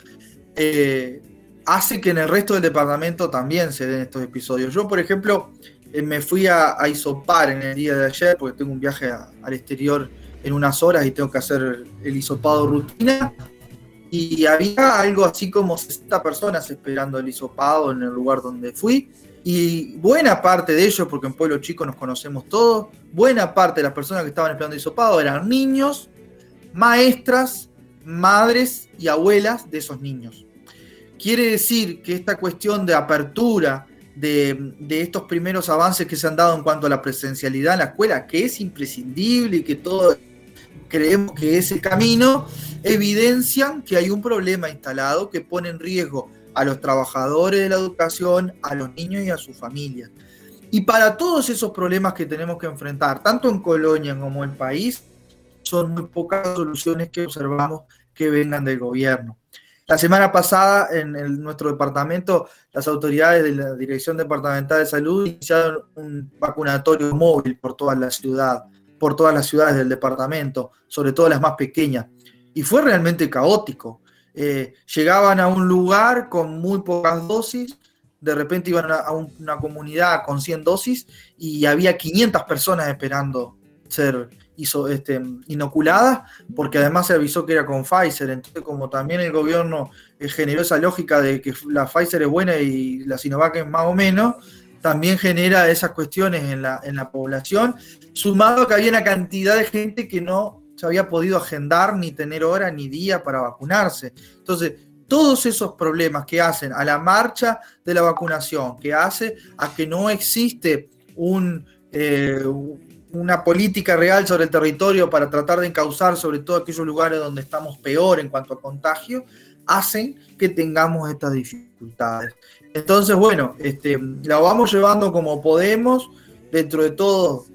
[SPEAKER 3] Eh, hace que en el resto del departamento también se den estos episodios. Yo, por ejemplo, eh, me fui a, Isopar en el día de ayer porque tengo un viaje al exterior en unas horas y tengo que hacer el hisopado rutina. Y había algo así como 60 personas esperando el hisopado en el lugar donde fui. Y buena parte de ellos, porque en Pueblo Chico nos conocemos todos, buena parte de las personas que estaban esperando hisopado eran niños, maestras, madres y abuelas de esos niños. Quiere decir que esta cuestión de apertura de, estos primeros avances que se han dado en cuanto a la presencialidad en la escuela, que es imprescindible y que todos creemos que es el camino, evidencian que hay un problema instalado que pone en riesgo a los trabajadores de la educación, a los niños y a sus familias. Y para todos esos problemas que tenemos que enfrentar, tanto en Colonia como en el país, son muy pocas soluciones que observamos que vengan del gobierno. La semana pasada en, nuestro departamento, las autoridades de la Dirección Departamental de Salud iniciaron un vacunatorio móvil por toda la ciudad, por todas las ciudades del departamento, sobre todo las más pequeñas. Y fue realmente caótico. Eh, llegaban a un lugar con muy pocas dosis, de repente iban a, una comunidad con 100 dosis y había 500 personas esperando ser este, inoculadas, porque además se avisó que era con Pfizer. Entonces, como también el gobierno eh, generó esa lógica de que la Pfizer es buena y la Sinovac es más o menos, también genera esas cuestiones en la, en la población, sumado que había una cantidad de gente que no se había podido agendar ni tener hora ni día para vacunarse. Entonces, todos esos problemas que hacen a la marcha de la vacunación, que hace a que no existe un, eh, una política real sobre el territorio para tratar de encauzar sobre todo aquellos lugares donde estamos peor en cuanto a contagio, hacen que tengamos estas dificultades. Entonces, bueno, este, la vamos llevando como podemos, dentro de todo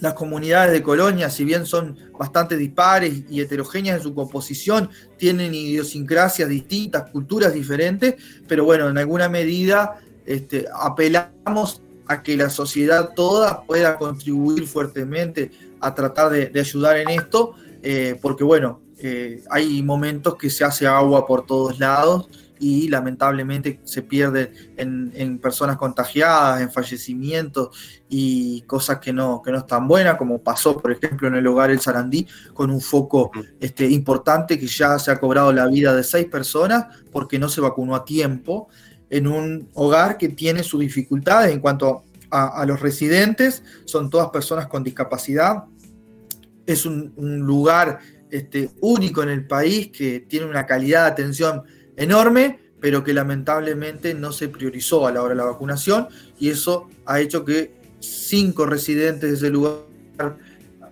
[SPEAKER 3] las comunidades de Colonia, si bien son bastante dispares y heterogéneas en su composición, tienen idiosincrasias distintas, culturas diferentes, pero bueno, en alguna medida este, apelamos a que la sociedad toda pueda contribuir fuertemente a tratar de, ayudar en esto, eh, porque bueno, eh, hay momentos que se hace agua por todos lados y lamentablemente se pierde en, personas contagiadas, en fallecimientos y cosas que no, que no están buenas, como pasó, por ejemplo, en el hogar El Sarandí, con un foco este, importante que ya se ha cobrado la vida de seis personas porque no se vacunó a tiempo en un hogar que tiene sus dificultades en cuanto a, los residentes, son todas personas con discapacidad. Es un, lugar este, único en el país que tiene una calidad de atención enorme, pero que lamentablemente no se priorizó a la hora de la vacunación y eso ha hecho que cinco residentes de ese lugar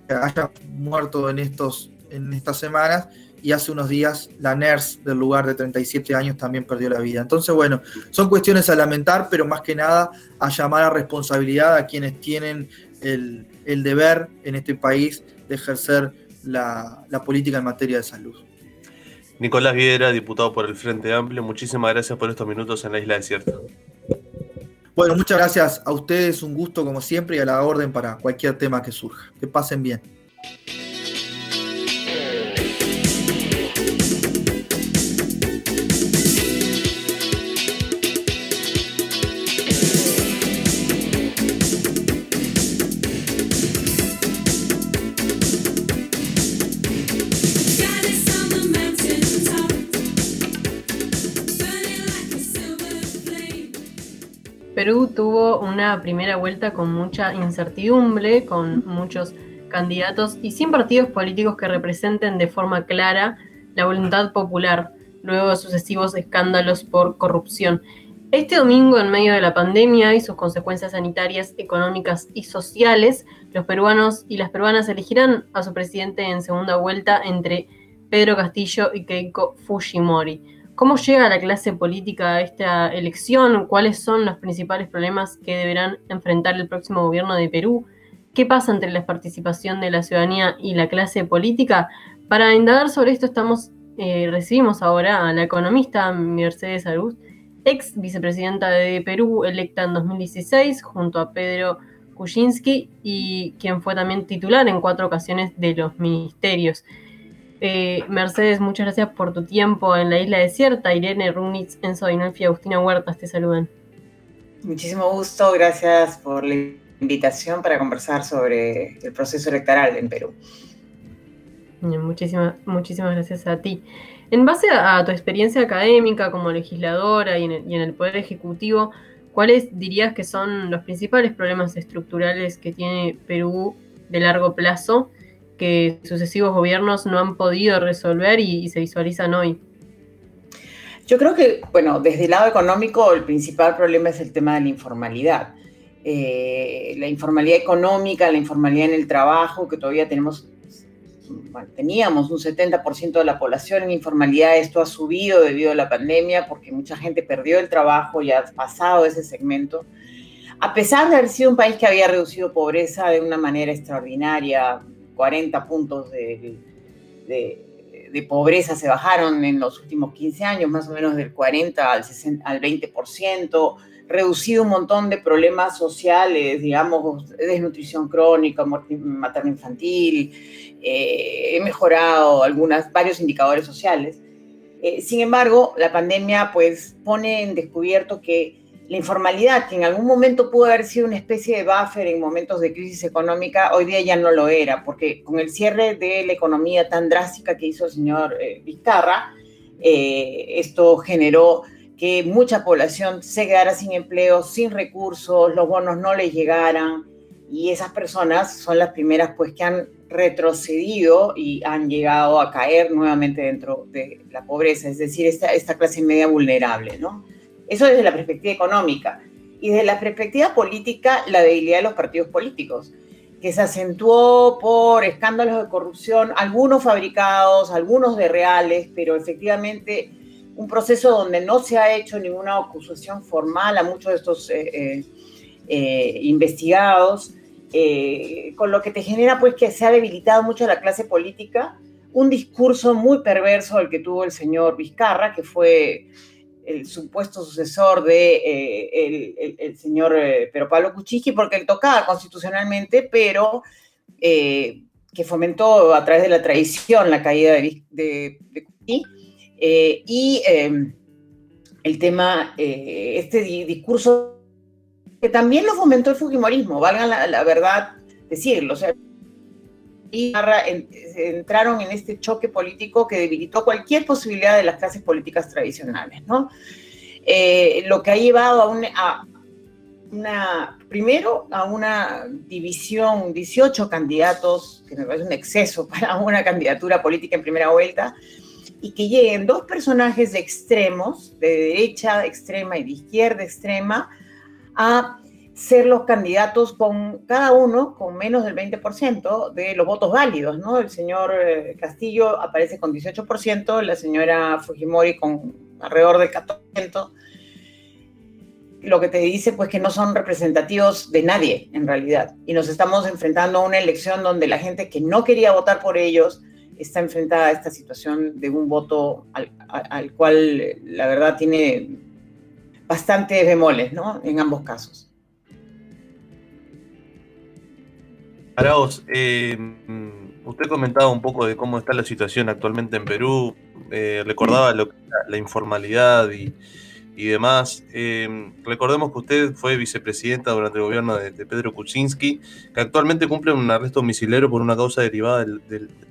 [SPEAKER 3] hayan muerto en, estos, en estas semanas y hace unos días la nurse del lugar de 37 años también perdió la vida. Entonces, bueno, son cuestiones a lamentar, pero más que nada a llamar a responsabilidad a quienes tienen el, deber en este país de ejercer la, la política en materia de salud.
[SPEAKER 1] Nicolás Viera, diputado por el Frente Amplio, muchísimas gracias por estos minutos en la Isla Desierta.
[SPEAKER 3] Bueno, muchas gracias a ustedes, un gusto como siempre y a la orden para cualquier tema que surja. Que pasen bien.
[SPEAKER 2] Una primera vuelta con mucha incertidumbre, con muchos candidatos y sin partidos políticos que representen de forma clara la voluntad popular, luego de sucesivos escándalos por corrupción. Este domingo, en medio de la pandemia y sus consecuencias sanitarias, económicas y sociales, los peruanos y las peruanas elegirán a su presidente en segunda vuelta entre Pedro Castillo y Keiko Fujimori. ¿Cómo llega la clase política a esta elección? ¿Cuáles son los principales problemas que deberán enfrentar el próximo gobierno de Perú? ¿Qué pasa entre la participación de la ciudadanía y la clase política? Para indagar sobre esto eh, recibimos ahora a la economista Mercedes Arús, ex vicepresidenta de Perú, electa en 2016, junto a Pedro Kuczynski, y quien fue también titular en cuatro ocasiones de los ministerios. Eh, Mercedes, muchas gracias por tu tiempo en la isla desierta. Irene Runitz, Enzo Dinolfi y Agustina Huertas te saludan.
[SPEAKER 4] Muchísimo gusto, gracias por la invitación para conversar sobre el proceso electoral en Perú.
[SPEAKER 2] muchísimas, muchísimas gracias a ti. En base a, tu experiencia académica como legisladora y en, el, y en el Poder Ejecutivo, ¿cuáles dirías que son los principales problemas estructurales que tiene Perú de largo plazo? Que sucesivos gobiernos no han podido resolver y, se visualizan hoy.
[SPEAKER 4] Yo creo que, bueno, desde el lado económico el principal problema es el tema de la informalidad. Eh, la informalidad económica, la informalidad en el trabajo, que todavía tenemos, teníamos un 70% de la población en informalidad, esto ha subido debido a la pandemia porque mucha gente perdió el trabajo y ha pasado ese segmento. A pesar de haber sido un país que había reducido pobreza de una manera extraordinaria, 40 puntos de, de, pobreza se bajaron en los últimos 15 años, más o menos del 40 al, 60, al 20%, reducido un montón de problemas sociales, digamos, desnutrición crónica, muerte materno-infantil, eh, he mejorado algunas, varios indicadores sociales. Eh, sin embargo, la pandemia pues pone en descubierto que la informalidad, que en algún momento pudo haber sido una especie de buffer en momentos de crisis económica, hoy día ya no lo era, porque con el cierre de la economía tan drástica que hizo el señor eh, Vizcarra, eh, esto generó que mucha población se quedara sin empleo, sin recursos, los bonos no les llegaran, y esas personas son las primeras pues que han retrocedido y han llegado a caer nuevamente dentro de la pobreza, es decir, esta, esta clase media vulnerable, ¿no? Eso desde la perspectiva económica. Y desde la perspectiva política, la debilidad de los partidos políticos, que se acentuó por escándalos de corrupción, algunos fabricados, algunos de reales, pero efectivamente un proceso donde no se ha hecho ninguna acusación formal a muchos de estos eh, eh, eh, investigados, con lo que te genera pues que se ha debilitado mucho la clase política, un discurso muy perverso el que tuvo el señor Vizcarra, que fue el supuesto sucesor de eh, el, señor eh, Pero Pablo Kuczynski, porque él tocaba constitucionalmente, pero eh, que fomentó a través de la tradición la caída de, de, y em, el tema, este discurso que también lo fomentó el Fujimorismo, valga la, la verdad decirlo, o sea, y entraron en este choque político que debilitó cualquier posibilidad de las clases políticas tradicionales, ¿no? Eh, lo que ha llevado a, una, primero, a una división, 18 candidatos, que me parece un exceso para una candidatura política en primera vuelta, y que lleguen dos personajes de extremos, de derecha extrema y de izquierda extrema, a ser los candidatos con cada uno con menos del 20% de los votos válidos, ¿no? El señor eh, Castillo aparece con 18%, la señora Fujimori con alrededor del 14%, lo que te dice pues que no son representativos de nadie en realidad. Y nos estamos enfrentando a una elección donde la gente que no quería votar por ellos está enfrentada a esta situación de un voto al, al cual la verdad tiene bastantes bemoles, ¿no? En ambos casos.
[SPEAKER 1] Araos, eh, usted comentaba un poco de cómo está la situación actualmente en Perú, eh, recordaba lo que la informalidad y, demás. Eh, recordemos que usted fue vicepresidenta durante el gobierno de, Pedro Kuczynski, que actualmente cumple un arresto domiciliario por una causa derivada del,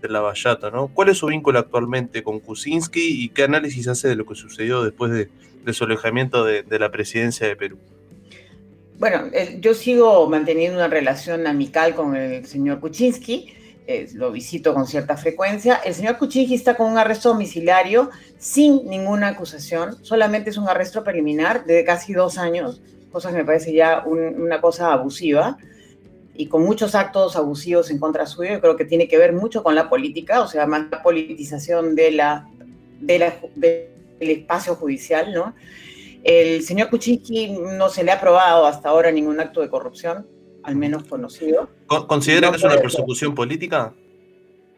[SPEAKER 1] de la vallata. ¿no? ¿Cuál es su vínculo actualmente con Kuczynski y qué análisis hace de lo que sucedió después de, su alejamiento de la presidencia de Perú?
[SPEAKER 4] Bueno, yo sigo manteniendo una relación amical con el señor Kuczynski, eh, lo visito con cierta frecuencia. El señor Kuczynski está con un arresto domiciliario sin ninguna acusación, solamente es un arresto preliminar de casi dos años, cosa que me parece ya una cosa abusiva y con muchos actos abusivos en contra suyo. Yo creo que tiene que ver mucho con la política, o sea, más la politización del espacio judicial, ¿no? El señor Kuczynski no se le ha probado hasta ahora ningún acto de corrupción, al menos conocido.
[SPEAKER 1] ¿Considera que es una persecución política?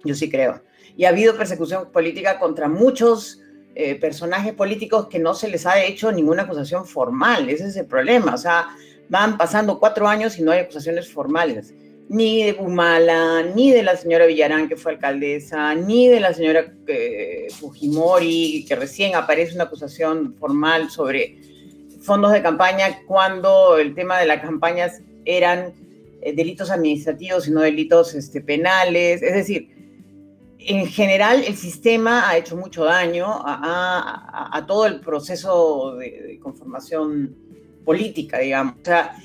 [SPEAKER 4] Yo sí creo. Y ha habido persecución política contra muchos eh, personajes políticos que no se les ha hecho ninguna acusación formal. Ese es el problema. O sea, van pasando cuatro años y no hay acusaciones formales. Ni de Bumala, ni de la señora Villarán, que fue alcaldesa, ni de la señora eh, Fujimori, que recién aparece una acusación formal sobre fondos de campaña cuando el tema de las campañas eran eh, delitos administrativos y no delitos este, penales. Es decir, en general el sistema ha hecho mucho daño a, todo el proceso de, conformación política, digamos. O sea,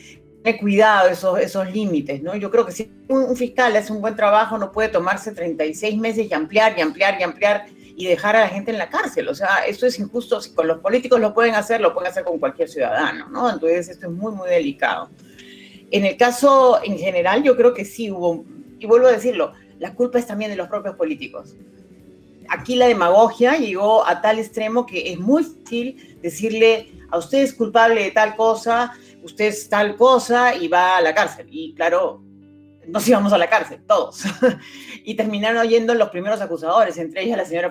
[SPEAKER 4] tener cuidado esos, esos límites, ¿no? Yo creo que si un, fiscal hace un buen trabajo, no puede tomarse 36 meses y ampliar y ampliar y ampliar y dejar a la gente en la cárcel. O sea, esto es injusto. Si con los políticos lo pueden hacer, lo pueden hacer con cualquier ciudadano, ¿no? Entonces, esto es muy, muy delicado. En el caso en general, yo creo que sí hubo, y vuelvo a decirlo, la culpa es también de los propios políticos. Aquí la demagogia llegó a tal extremo que es muy fácil decirle a usted es culpable de tal cosa, usted es tal cosa y va a la cárcel. Y claro, nos íbamos a la cárcel, todos. y terminaron oyendo los primeros acusadores, entre ellas la señora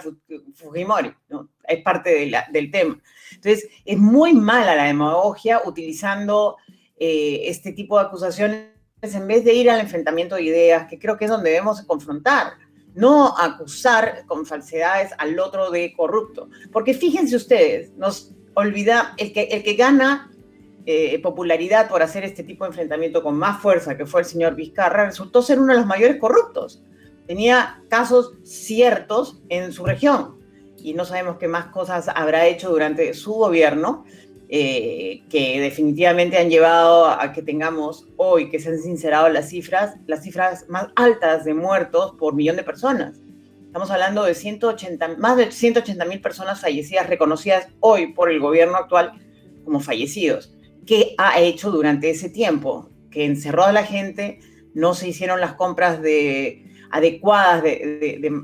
[SPEAKER 4] Fujimori. Es parte del tema. Entonces, es muy mala la demagogia utilizando eh, este tipo de acusaciones en vez de ir al enfrentamiento de ideas, que creo que es donde debemos confrontar, no acusar con falsedades al otro de corrupto. Porque fíjense ustedes, nos olvida, el que, el que gana eh, popularidad por hacer este tipo de enfrentamiento con más fuerza, que fue el señor Vizcarra, resultó ser uno de los mayores corruptos. Tenía casos ciertos en su región y no sabemos qué más cosas habrá hecho durante su gobierno, eh, que definitivamente han llevado a que tengamos hoy, que se han sincerado las cifras, las cifras más altas de muertos por millón de personas. Estamos hablando de 180, más de 180 mil personas fallecidas reconocidas hoy por el gobierno actual como fallecidos. ¿Qué ha hecho durante ese tiempo? Que encerró a la gente, no se hicieron las compras de, adecuadas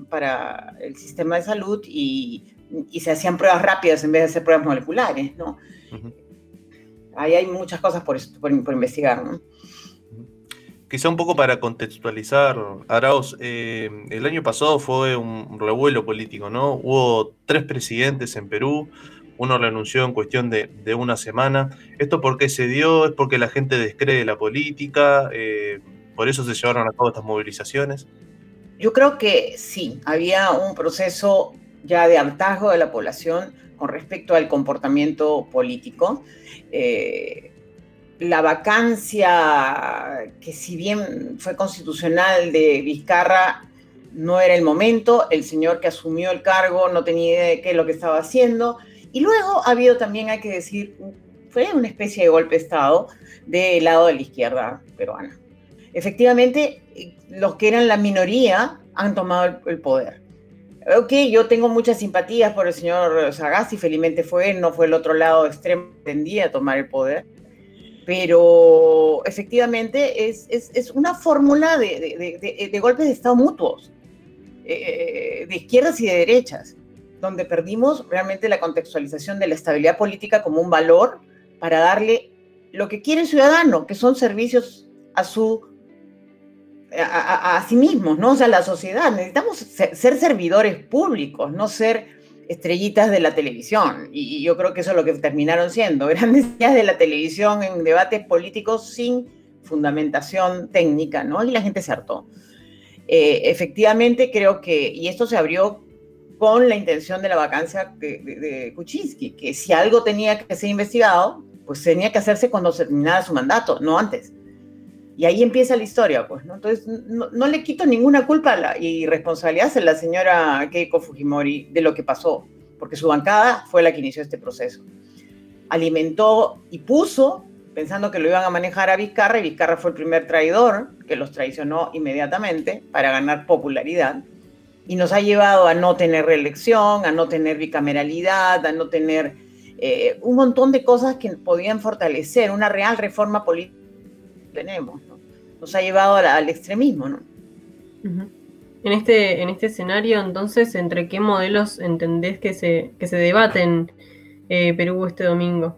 [SPEAKER 4] para el sistema de salud y, y, se hacían pruebas rápidas en vez de hacer pruebas moleculares, ¿no? Ahí hay muchas cosas por, por, investigar, ¿no?
[SPEAKER 1] Quizá un poco para contextualizar, Arauz, eh, el año pasado fue un revuelo político, ¿no? Hubo tres presidentes en Perú, uno renunció en cuestión de, una semana. ¿Esto por qué se dio? ¿Es porque la gente descree la política? Eh, ¿Por eso se llevaron a cabo estas movilizaciones?
[SPEAKER 4] Yo creo que sí, había un proceso ya de hartazgo de la población con respecto al comportamiento político. Eh, la vacancia, que si bien fue constitucional de Vizcarra, no era el momento, el señor que asumió el cargo no tenía idea de qué es lo que estaba haciendo, y luego ha habido también, hay que decir, fue una especie de golpe de Estado del lado de la izquierda peruana. Efectivamente, los que eran la minoría han tomado el poder. Ok, yo tengo muchas simpatías por el señor Sagasti, felizmente fue él, no fue el otro lado extremo que tendía a tomar el poder, pero efectivamente es, es, una fórmula de, de, de, golpes de Estado mutuos, eh, de izquierdas y de derechas, donde perdimos realmente la contextualización de la estabilidad política como un valor para darle lo que quiere el ciudadano, que son servicios a su a, sí mismos, ¿no? O sea, la sociedad. Necesitamos ser, servidores públicos, no ser estrellitas de la televisión. Y, yo creo que eso es lo que terminaron siendo, grandes estrellas de la televisión en debates políticos sin fundamentación técnica, ¿no? Y la gente se hartó. Eh, efectivamente, creo que, y esto se abrió con la intención de la vacancia de, de Kuczynski, que si algo tenía que ser investigado, pues tenía que hacerse cuando terminara su mandato, no antes. Y ahí empieza la historia, pues, ¿no? Entonces, no, le quito ninguna culpa y responsabilidad a la señora Keiko Fujimori de lo que pasó, porque su bancada fue la que inició este proceso. Alimentó y puso, pensando que lo iban a manejar a Vizcarra, y Vizcarra fue el primer traidor que los traicionó inmediatamente para ganar popularidad, y nos ha llevado a no tener reelección, a no tener bicameralidad, a no tener eh, un montón de cosas que podían fortalecer una real reforma política tenemos, ¿no? Nos ha llevado al, extremismo, ¿no?
[SPEAKER 2] En este, en este escenario, entonces, ¿entre qué modelos entendés que se, que se debaten eh, Perú este domingo?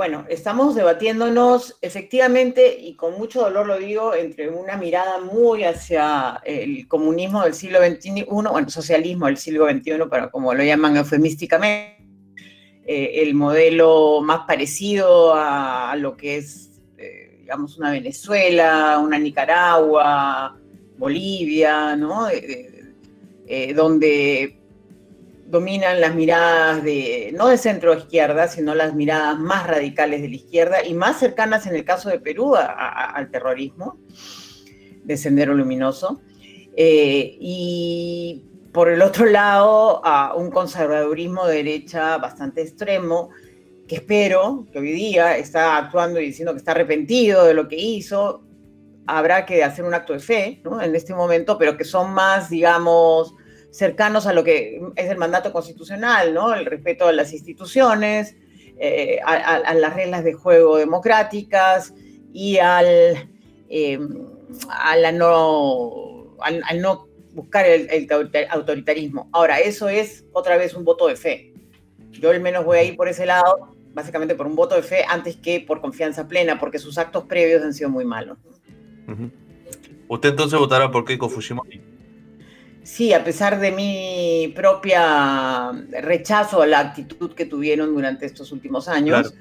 [SPEAKER 4] Bueno, estamos debatiéndonos efectivamente, y con mucho dolor lo digo, entre una mirada muy hacia el comunismo del siglo XXI, bueno, socialismo del siglo XXI, para como lo llaman eufemísticamente, eh, el modelo más parecido a, lo que es digamos, una Venezuela, una Nicaragua, Bolivia, ¿no? Eh, donde dominan las miradas de, no de centro izquierda, sino las miradas más radicales de la izquierda y más cercanas en el caso de Perú al terrorismo de Sendero Luminoso. Eh, y por el otro lado, a un conservadurismo de derecha bastante extremo, que espero que hoy día está actuando y diciendo que está arrepentido de lo que hizo, habrá que hacer un acto de fe en este momento, pero que son más, digamos, cercanos a lo que es el mandato constitucional, ¿no? El respeto a las instituciones, eh, a, las reglas de juego democráticas y al, a no, al, no buscar el, autoritarismo. Ahora, eso es otra vez un voto de fe. Yo al menos voy a ir por ese lado, básicamente por un voto de fe antes que por confianza plena, porque sus actos previos han sido muy malos.
[SPEAKER 1] ¿Usted entonces votará por Keiko Fujimori?
[SPEAKER 4] Sí, a pesar de mi propia rechazo a la actitud que tuvieron durante estos últimos años,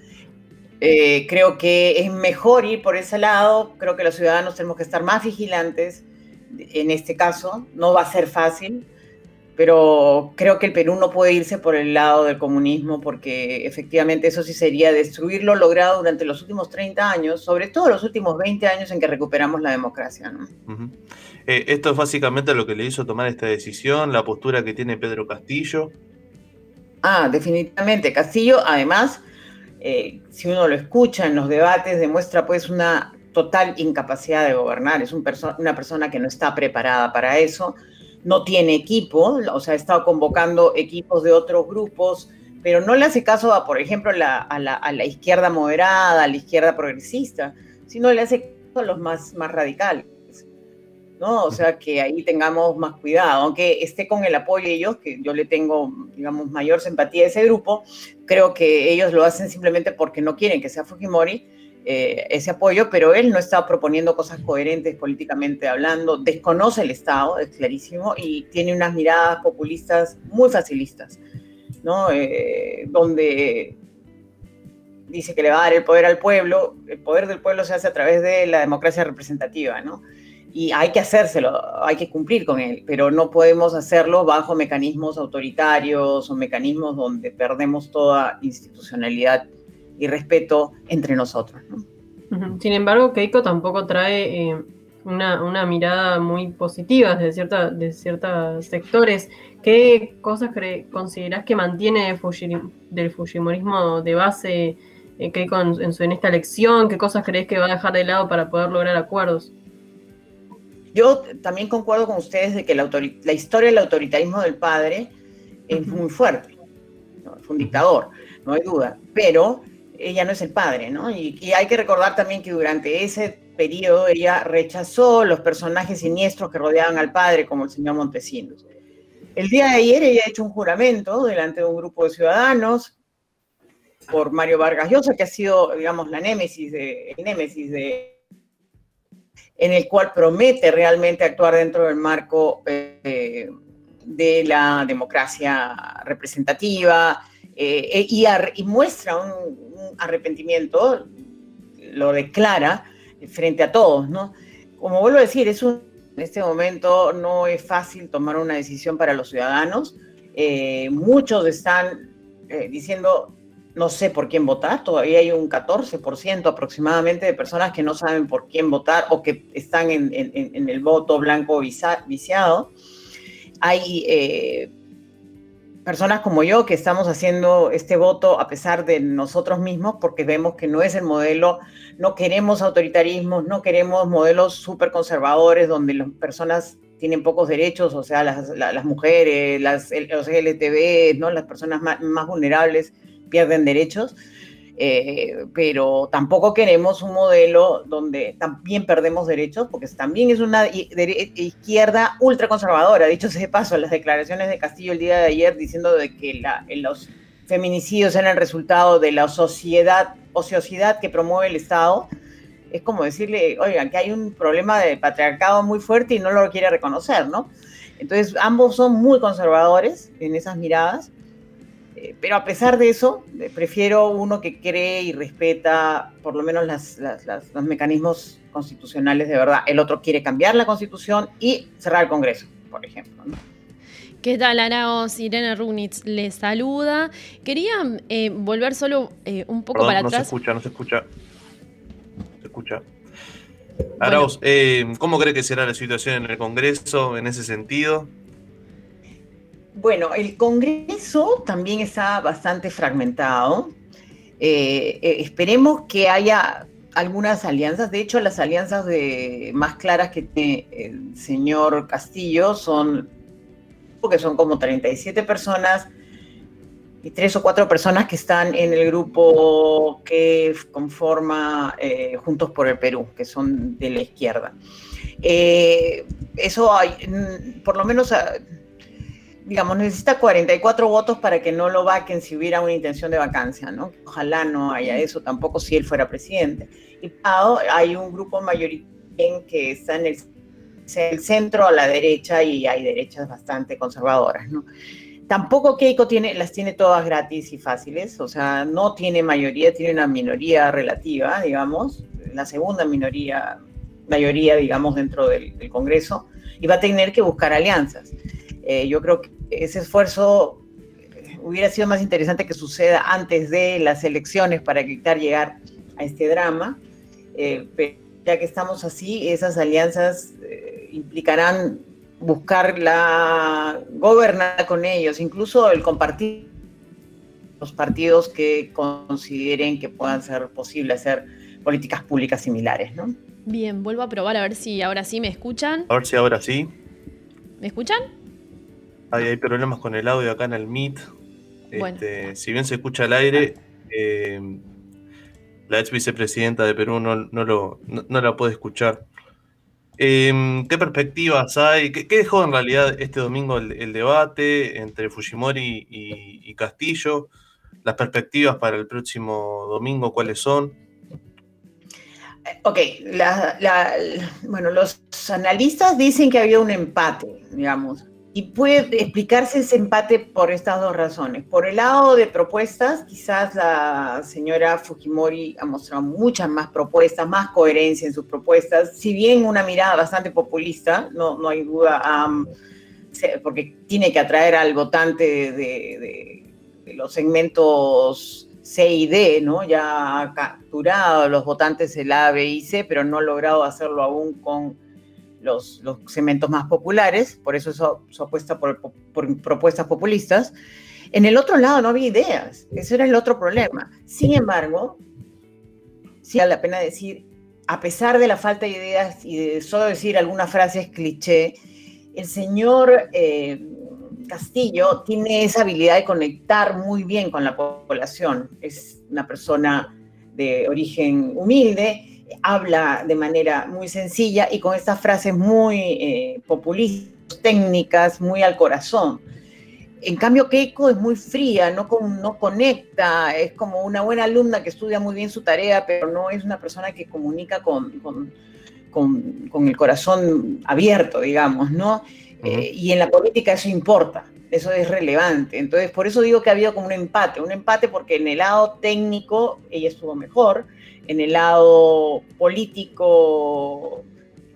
[SPEAKER 4] eh, creo que es mejor ir por ese lado. Creo que los ciudadanos tenemos que estar más vigilantes en este caso. No va a ser fácil, pero creo que el Perú no puede irse por el lado del comunismo porque efectivamente eso sí sería destruir lo logrado durante los últimos 30 años, sobre todo los últimos 20 años en que recuperamos la democracia. ¿no?
[SPEAKER 1] Eh, esto es básicamente lo que le hizo tomar esta decisión, la postura que tiene Pedro Castillo.
[SPEAKER 4] Ah, definitivamente. Castillo, además, eh, si uno lo escucha en los debates, demuestra pues una total incapacidad de gobernar. Es una persona que no está preparada para eso, no tiene equipo, o sea, ha estado convocando equipos de otros grupos, pero no le hace caso, a, por ejemplo, a, la, izquierda moderada, a la izquierda progresista, sino le hace caso a los más, más radicales. ¿No? O sea, que ahí tengamos más cuidado, aunque esté con el apoyo de ellos, que yo le tengo, digamos, mayor simpatía a ese grupo, creo que ellos lo hacen simplemente porque no quieren que sea Fujimori eh, ese apoyo, pero él no está proponiendo cosas coherentes políticamente hablando, desconoce el Estado, es clarísimo, y tiene unas miradas populistas muy facilistas, ¿no? Eh, donde dice que le va a dar el poder al pueblo, el poder del pueblo se hace a través de la democracia representativa, ¿no? Y hay que hacérselo, hay que cumplir con él, pero no podemos hacerlo bajo mecanismos autoritarios o mecanismos donde perdemos toda institucionalidad y respeto entre nosotros.
[SPEAKER 2] Sin embargo, Keiko tampoco trae eh, una, mirada muy positiva de, cierta, de ciertos sectores. ¿Qué cosas considerás que mantiene del Fujimorismo de base eh, Keiko en, en esta elección? ¿Qué cosas crees que va a dejar de lado para poder lograr acuerdos?
[SPEAKER 4] Yo también concuerdo con ustedes de que la, historia del autoritarismo del padre es muy fuerte. Fue un dictador, no hay duda. Pero ella no es el padre, ¿no? Y, hay que recordar también que durante ese periodo ella rechazó los personajes siniestros que rodeaban al padre, como el señor Montesinos. El día de ayer ella ha hecho un juramento delante de un grupo de ciudadanos por Mario Vargas Llosa, que ha sido, digamos, la némesis de, el némesis de en el cual promete realmente actuar dentro del marco eh, de la democracia representativa eh, y, muestra un, arrepentimiento, lo declara frente a todos, ¿no? Como vuelvo a decir, es en este momento no es fácil tomar una decisión para los ciudadanos. Eh, muchos están diciendo no sé por quién votar, todavía hay un 14% aproximadamente de personas que no saben por quién votar o que están en, el voto blanco viciado. Hay eh, personas como yo que estamos haciendo este voto a pesar de nosotros mismos porque vemos que no es el modelo, no queremos autoritarismos, no queremos modelos súper conservadores donde las personas tienen pocos derechos, o sea, las, mujeres, las, los LTV, ¿no? las personas más vulnerables pierden derechos, eh, pero tampoco queremos un modelo donde también perdemos derechos, porque también es una izquierda ultraconservadora. Dicho sea de paso, las declaraciones de Castillo el día de ayer diciendo de que los feminicidios eran el resultado de la sociedad, ociosidad que promueve el Estado, es como decirle, oigan, que hay un problema de patriarcado muy fuerte y no lo quiere reconocer, ¿no? Entonces, ambos son muy conservadores en esas miradas eh, pero a pesar de eso, eh, prefiero uno que cree y respeta por lo menos los mecanismos constitucionales de verdad. El otro quiere cambiar la constitución y cerrar el Congreso, por ejemplo.
[SPEAKER 5] ¿Qué tal, Araos? Irene Runitz les saluda. Quería eh, volver solo un poco para atrás.
[SPEAKER 1] No se escucha, no se escucha. Se escucha. Arauz, ¿cómo cree que será la situación en el Congreso en ese sentido?
[SPEAKER 4] Bueno, el Congreso también está bastante fragmentado. Eh, eh, esperemos que haya algunas alianzas. De hecho, las alianzas de, más claras que tiene el señor Castillo son que son como 37 personas y tres o cuatro personas que están en el grupo que conforma eh, Juntos por el Perú, que son de la izquierda. Eso hay, mm, por lo menos, ah, digamos, necesita 44 votos para que no lo vaquen si hubiera una intención de vacancia, ¿no? Ojalá no haya eso tampoco si él fuera presidente. Y hay un grupo mayoritario que está en el, el centro a la derecha y hay derechas bastante conservadoras, ¿no? Tampoco Keiko tiene, las tiene todas gratis y fáciles, o sea, no tiene mayoría, tiene una minoría relativa, digamos, la segunda minoría, mayoría, digamos, dentro del, Congreso, y va a tener que buscar alianzas. Eh, yo creo que ese esfuerzo eh, hubiera sido más interesante que suceda antes de las elecciones para evitar llegar a este drama, eh, pero ya que estamos así, esas alianzas implicarán buscar la gobernar con ellos, incluso el compartir los partidos que consideren que puedan ser posible hacer políticas públicas similares, ¿no?
[SPEAKER 5] Bien, vuelvo a probar a ver si ahora sí me escuchan.
[SPEAKER 1] A ver si ahora sí.
[SPEAKER 5] ¿Me escuchan?
[SPEAKER 1] Hay problemas con el audio acá en el Meet. Este, si bien se escucha al aire, eh, la ex vicepresidenta de Perú no, lo, no la puede escuchar. Em, ¿Qué perspectivas hay? ¿Qué, dejó en realidad este domingo el, debate entre Fujimori y, Castillo? ¿Las perspectivas para el próximo domingo cuáles son?
[SPEAKER 4] Ok, bueno, los analistas dicen que había un empate, digamos. Y puede explicarse ese empate por estas dos razones. Por el lado de propuestas, quizás la señora Fujimori ha mostrado muchas más propuestas, más coherencia en sus propuestas, si bien una mirada bastante populista, no, no hay duda, porque tiene que atraer al votante de, los segmentos C y D, ¿no? Ya ha capturado a los votantes del A, B y C, pero no ha logrado hacerlo aún con los, los segmentos más populares, por eso eso, apuesta por, propuestas populistas. En el otro lado no había ideas, ese era el otro problema. Sin embargo, sí vale la pena decir, a pesar de la falta de ideas y de solo decir algunas frases cliché, el señor eh, Castillo tiene esa habilidad de conectar muy bien con la población. Es una persona de origen humilde habla de manera muy sencilla y con estas frases muy eh, populistas, técnicas, muy al corazón. En cambio, Keiko es muy fría, no, no conecta, es como una buena alumna que estudia muy bien su tarea, pero no es una persona que comunica con, con, el corazón abierto, digamos, ¿no? Eh, y en la política eso importa, eso es relevante. Entonces, por eso digo que ha habido como un empate, un empate porque en el lado técnico ella estuvo mejor, en el lado político,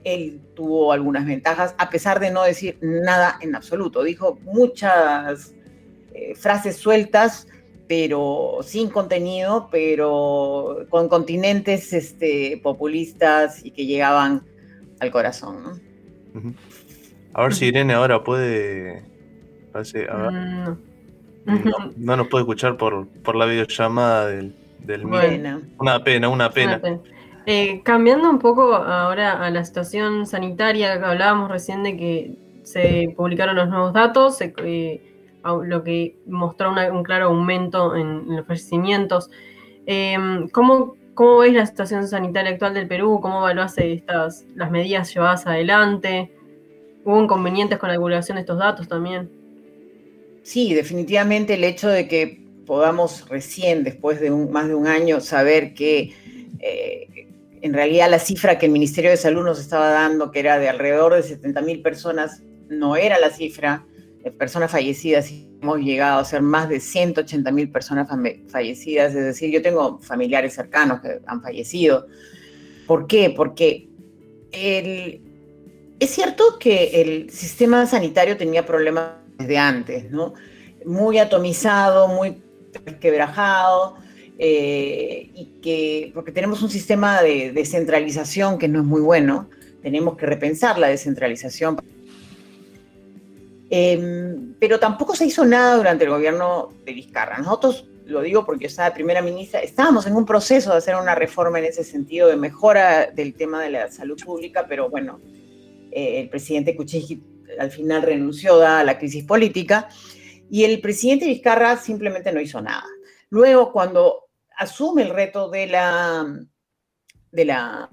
[SPEAKER 4] él tuvo algunas ventajas, a pesar de no decir nada en absoluto. Dijo muchas eh, frases sueltas, pero sin contenido, pero con continentes este, populistas y que llegaban al corazón.
[SPEAKER 1] A ver si Irene ahora puede... Mm, no. nos puede escuchar por, por la videollamada del, una pena, una pena.
[SPEAKER 2] Eh, cambiando un poco ahora a la situación sanitaria que hablábamos recién de que se publicaron los nuevos datos, eh, lo que mostró un claro aumento en, los fallecimientos. Em, ¿cómo, ¿Cómo veis la situación sanitaria actual del Perú? ¿Cómo evaluás estas, las medidas llevadas adelante? ¿Hubo inconvenientes con la divulgación de estos datos también?
[SPEAKER 4] Sí, definitivamente el hecho de que podamos recién, después de más de un año, saber que eh, en realidad la cifra que el Ministerio de Salud nos estaba dando, que era de alrededor de 70 mil personas, no era la cifra de personas fallecidas. Hemos llegado a ser más de 180 mil personas fallecidas. Es decir, yo tengo familiares cercanos que han fallecido. ¿Por qué? Porque es cierto que el sistema sanitario tenía problemas desde antes, ¿no? Muy atomizado, muy quebrajado, eh, y que, porque tenemos un sistema de descentralización que no es muy bueno, tenemos que repensar la descentralización. Em, pero tampoco se hizo nada durante el gobierno de Vizcarra. Nosotros, lo digo porque yo estaba primera ministra, estábamos en un proceso de hacer una reforma en ese sentido de mejora del tema de la salud pública, pero bueno, eh, el presidente Kuczynski al final renunció dada la crisis política, y el presidente Vizcarra simplemente no hizo nada. Luego, cuando asume el reto de la, de la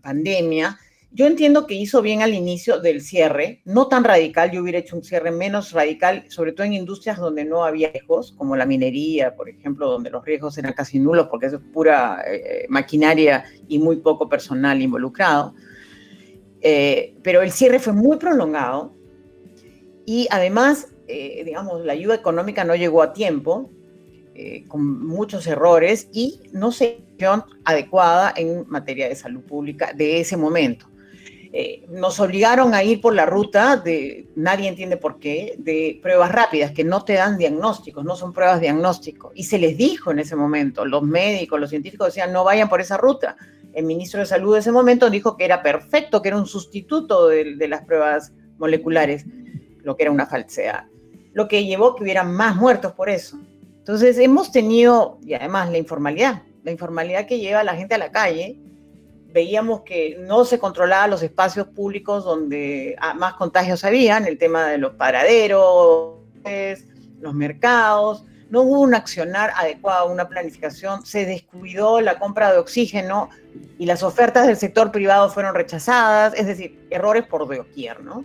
[SPEAKER 4] pandemia, yo entiendo que hizo bien al inicio del cierre, no tan radical, yo hubiera hecho un cierre menos radical, sobre todo en industrias donde no había riesgos, como la minería, por ejemplo, donde los riesgos eran casi nulos porque es pura eh, maquinaria y muy poco personal involucrado. Eh, pero el cierre fue muy prolongado y además, eh, digamos, la ayuda económica no llegó a tiempo, con muchos errores y no se adecuada en materia de salud pública de ese momento. Eh, nos obligaron a ir por la ruta de, nadie entiende por qué, de pruebas rápidas que no te dan diagnósticos, no son pruebas diagnósticos. Y se les dijo en ese momento, los médicos, los científicos decían, no vayan por esa ruta. El ministro de Salud de ese momento dijo que era perfecto, que era un sustituto de las pruebas moleculares, lo que era una falsedad. Lo que llevó a que hubiera más muertos por eso. Entonces hemos tenido, y además la informalidad, la informalidad que lleva a la gente a la calle, veíamos que no se controlaban los espacios públicos donde más contagios habían, el tema de los paraderos, los mercados, no hubo un accionar adecuado, una planificación, se descuidó la compra de oxígeno y las ofertas del sector privado fueron rechazadas, es decir, errores por doquier, ¿no?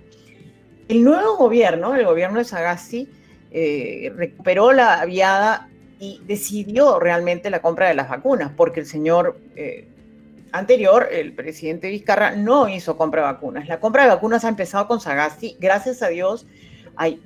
[SPEAKER 4] El nuevo gobierno, el gobierno de Sagasti, eh, recuperó la viada y decidió realmente la compra de las vacunas, porque el señor eh, anterior, el presidente Vizcarra, no hizo compra de vacunas. La compra de vacunas ha empezado con Sagasti. Gracias a Dios, hay,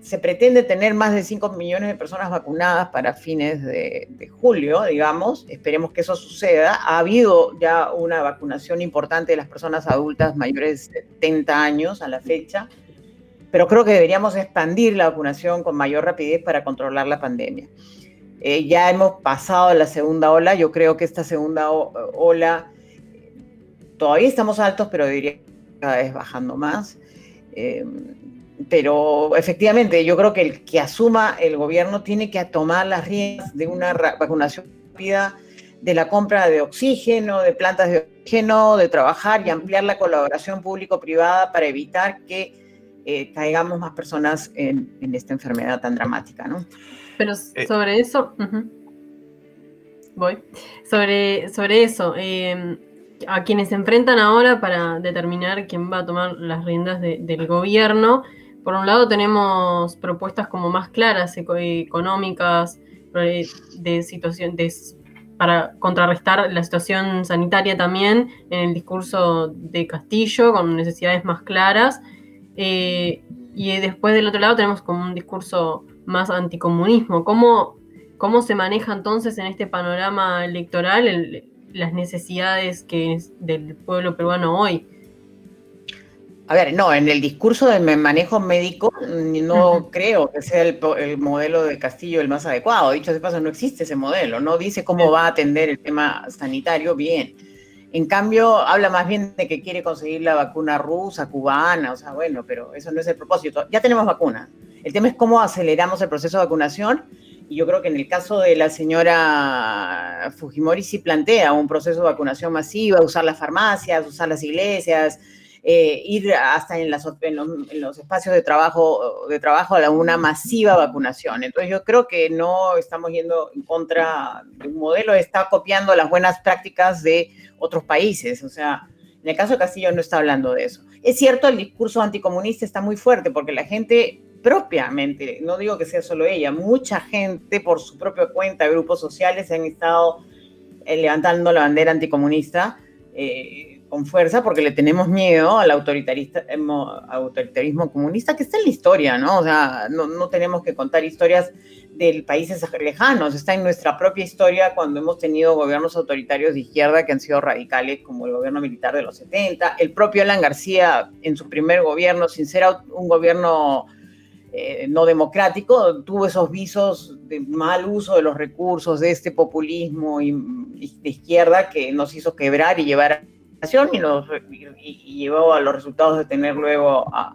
[SPEAKER 4] se pretende tener más de 5 millones de personas vacunadas para fines de, julio, digamos. Esperemos que eso suceda. Ha habido ya una vacunación importante de las personas adultas mayores de 70 años a la fecha, pero creo que deberíamos expandir la vacunación con mayor rapidez para controlar la pandemia. Eh, ya hemos pasado la segunda ola, yo creo que esta segunda ola todavía estamos altos, pero diría cada vez bajando más. Eh, pero efectivamente, yo creo que el que asuma el gobierno tiene que tomar las riendas de una vacunación rápida, de la compra de oxígeno, de plantas de oxígeno, de trabajar y ampliar la colaboración público-privada para evitar que eh, caigamos más personas en, en, esta enfermedad tan dramática, ¿no?
[SPEAKER 2] Pero eh. sobre eso, voy. Sobre, sobre eso, em, a quienes se enfrentan ahora para determinar quién va a tomar las riendas del gobierno, por un lado tenemos propuestas como más claras económicas, de situación, para contrarrestar la situación sanitaria también en el discurso de Castillo, con necesidades más claras. Eh, y después del otro lado tenemos como un discurso más anticomunismo. ¿Cómo, cómo se maneja entonces en este panorama electoral las necesidades que del pueblo peruano hoy?
[SPEAKER 4] A ver, no, en el discurso de manejo médico no creo que sea el, modelo de Castillo el más adecuado. Dicho de paso, no existe ese modelo. No dice cómo va a atender el tema sanitario bien. En cambio, habla más bien de que quiere conseguir la vacuna rusa, cubana, o sea, bueno, pero eso no es el propósito. Ya tenemos vacuna. El tema es cómo aceleramos el proceso de vacunación y yo creo que en el caso de la señora Fujimori sí plantea un proceso de vacunación masiva, usar las farmacias, usar las iglesias, eh, ir hasta en, los, espacios de trabajo, de trabajo a una masiva vacunación. Entonces yo creo que no estamos yendo en contra de un modelo, está copiando las buenas prácticas de otros países. O sea, en el caso de Castillo no está hablando de eso. Es cierto, el discurso anticomunista está muy fuerte porque la gente propiamente, no digo que sea solo ella, mucha gente por su propia cuenta, grupos sociales han estado eh, levantando la bandera anticomunista eh, con fuerza porque le tenemos miedo al autoritarismo comunista que está en la historia, ¿no? O sea, no, tenemos que contar historias de países lejanos, está en nuestra propia historia cuando hemos tenido gobiernos autoritarios de izquierda que han sido radicales, como el gobierno militar de los 70, el propio Alan García en su primer gobierno, sin ser un gobierno eh, no democrático, tuvo esos visos de mal uso de los recursos, de este populismo de izquierda que nos hizo quebrar y llevar a la y, y, llevó a los resultados de tener luego a,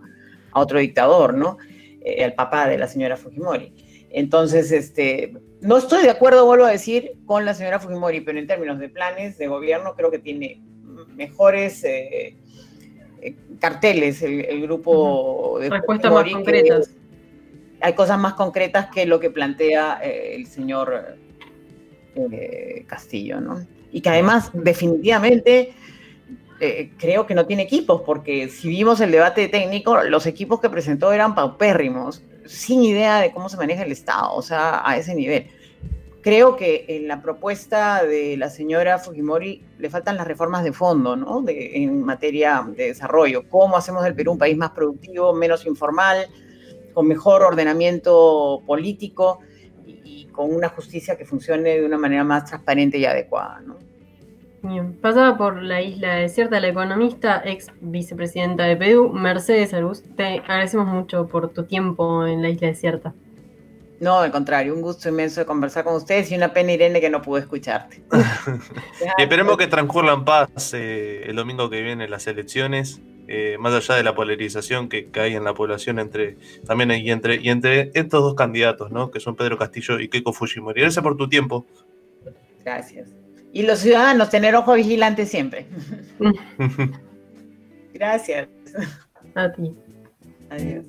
[SPEAKER 4] otro dictador, ¿no? Eh, el papá de la señora Fujimori. Entonces, este, no estoy de acuerdo, vuelvo a decir, con la señora Fujimori, pero en términos de planes de gobierno creo que tiene mejores... Eh, carteles, el, grupo
[SPEAKER 2] de respuestas más concretas.
[SPEAKER 4] Hay cosas más concretas que lo que plantea el señor Castillo, ¿no? Y que además definitivamente eh, creo que no tiene equipos, porque si vimos el debate técnico, los equipos que presentó eran paupérrimos, sin idea de cómo se maneja el Estado, o sea, a ese nivel. Creo que en la propuesta de la señora Fujimori le faltan las reformas de fondo, ¿no? De, en materia de desarrollo. ¿Cómo hacemos del Perú un país más productivo, menos informal, con mejor ordenamiento político y, y con una justicia que funcione de una manera más transparente y adecuada, ¿no?
[SPEAKER 2] Bien. Pasaba por la isla desierta la economista, ex vicepresidenta de Perú, Mercedes Arús. Te agradecemos mucho por tu tiempo en la isla desierta.
[SPEAKER 4] No, al contrario, un gusto inmenso de conversar con ustedes y una pena, Irene, que no pude escucharte.
[SPEAKER 1] y esperemos que transcurran en paz eh, el domingo que viene las elecciones, eh, más allá de la polarización que, hay en la población entre también y entre, y entre estos dos candidatos, ¿no? que son Pedro Castillo y Keiko Fujimori. Gracias por tu tiempo.
[SPEAKER 4] Gracias. Y los ciudadanos, tener ojo vigilante siempre. Gracias.
[SPEAKER 2] A ti.
[SPEAKER 4] Adiós.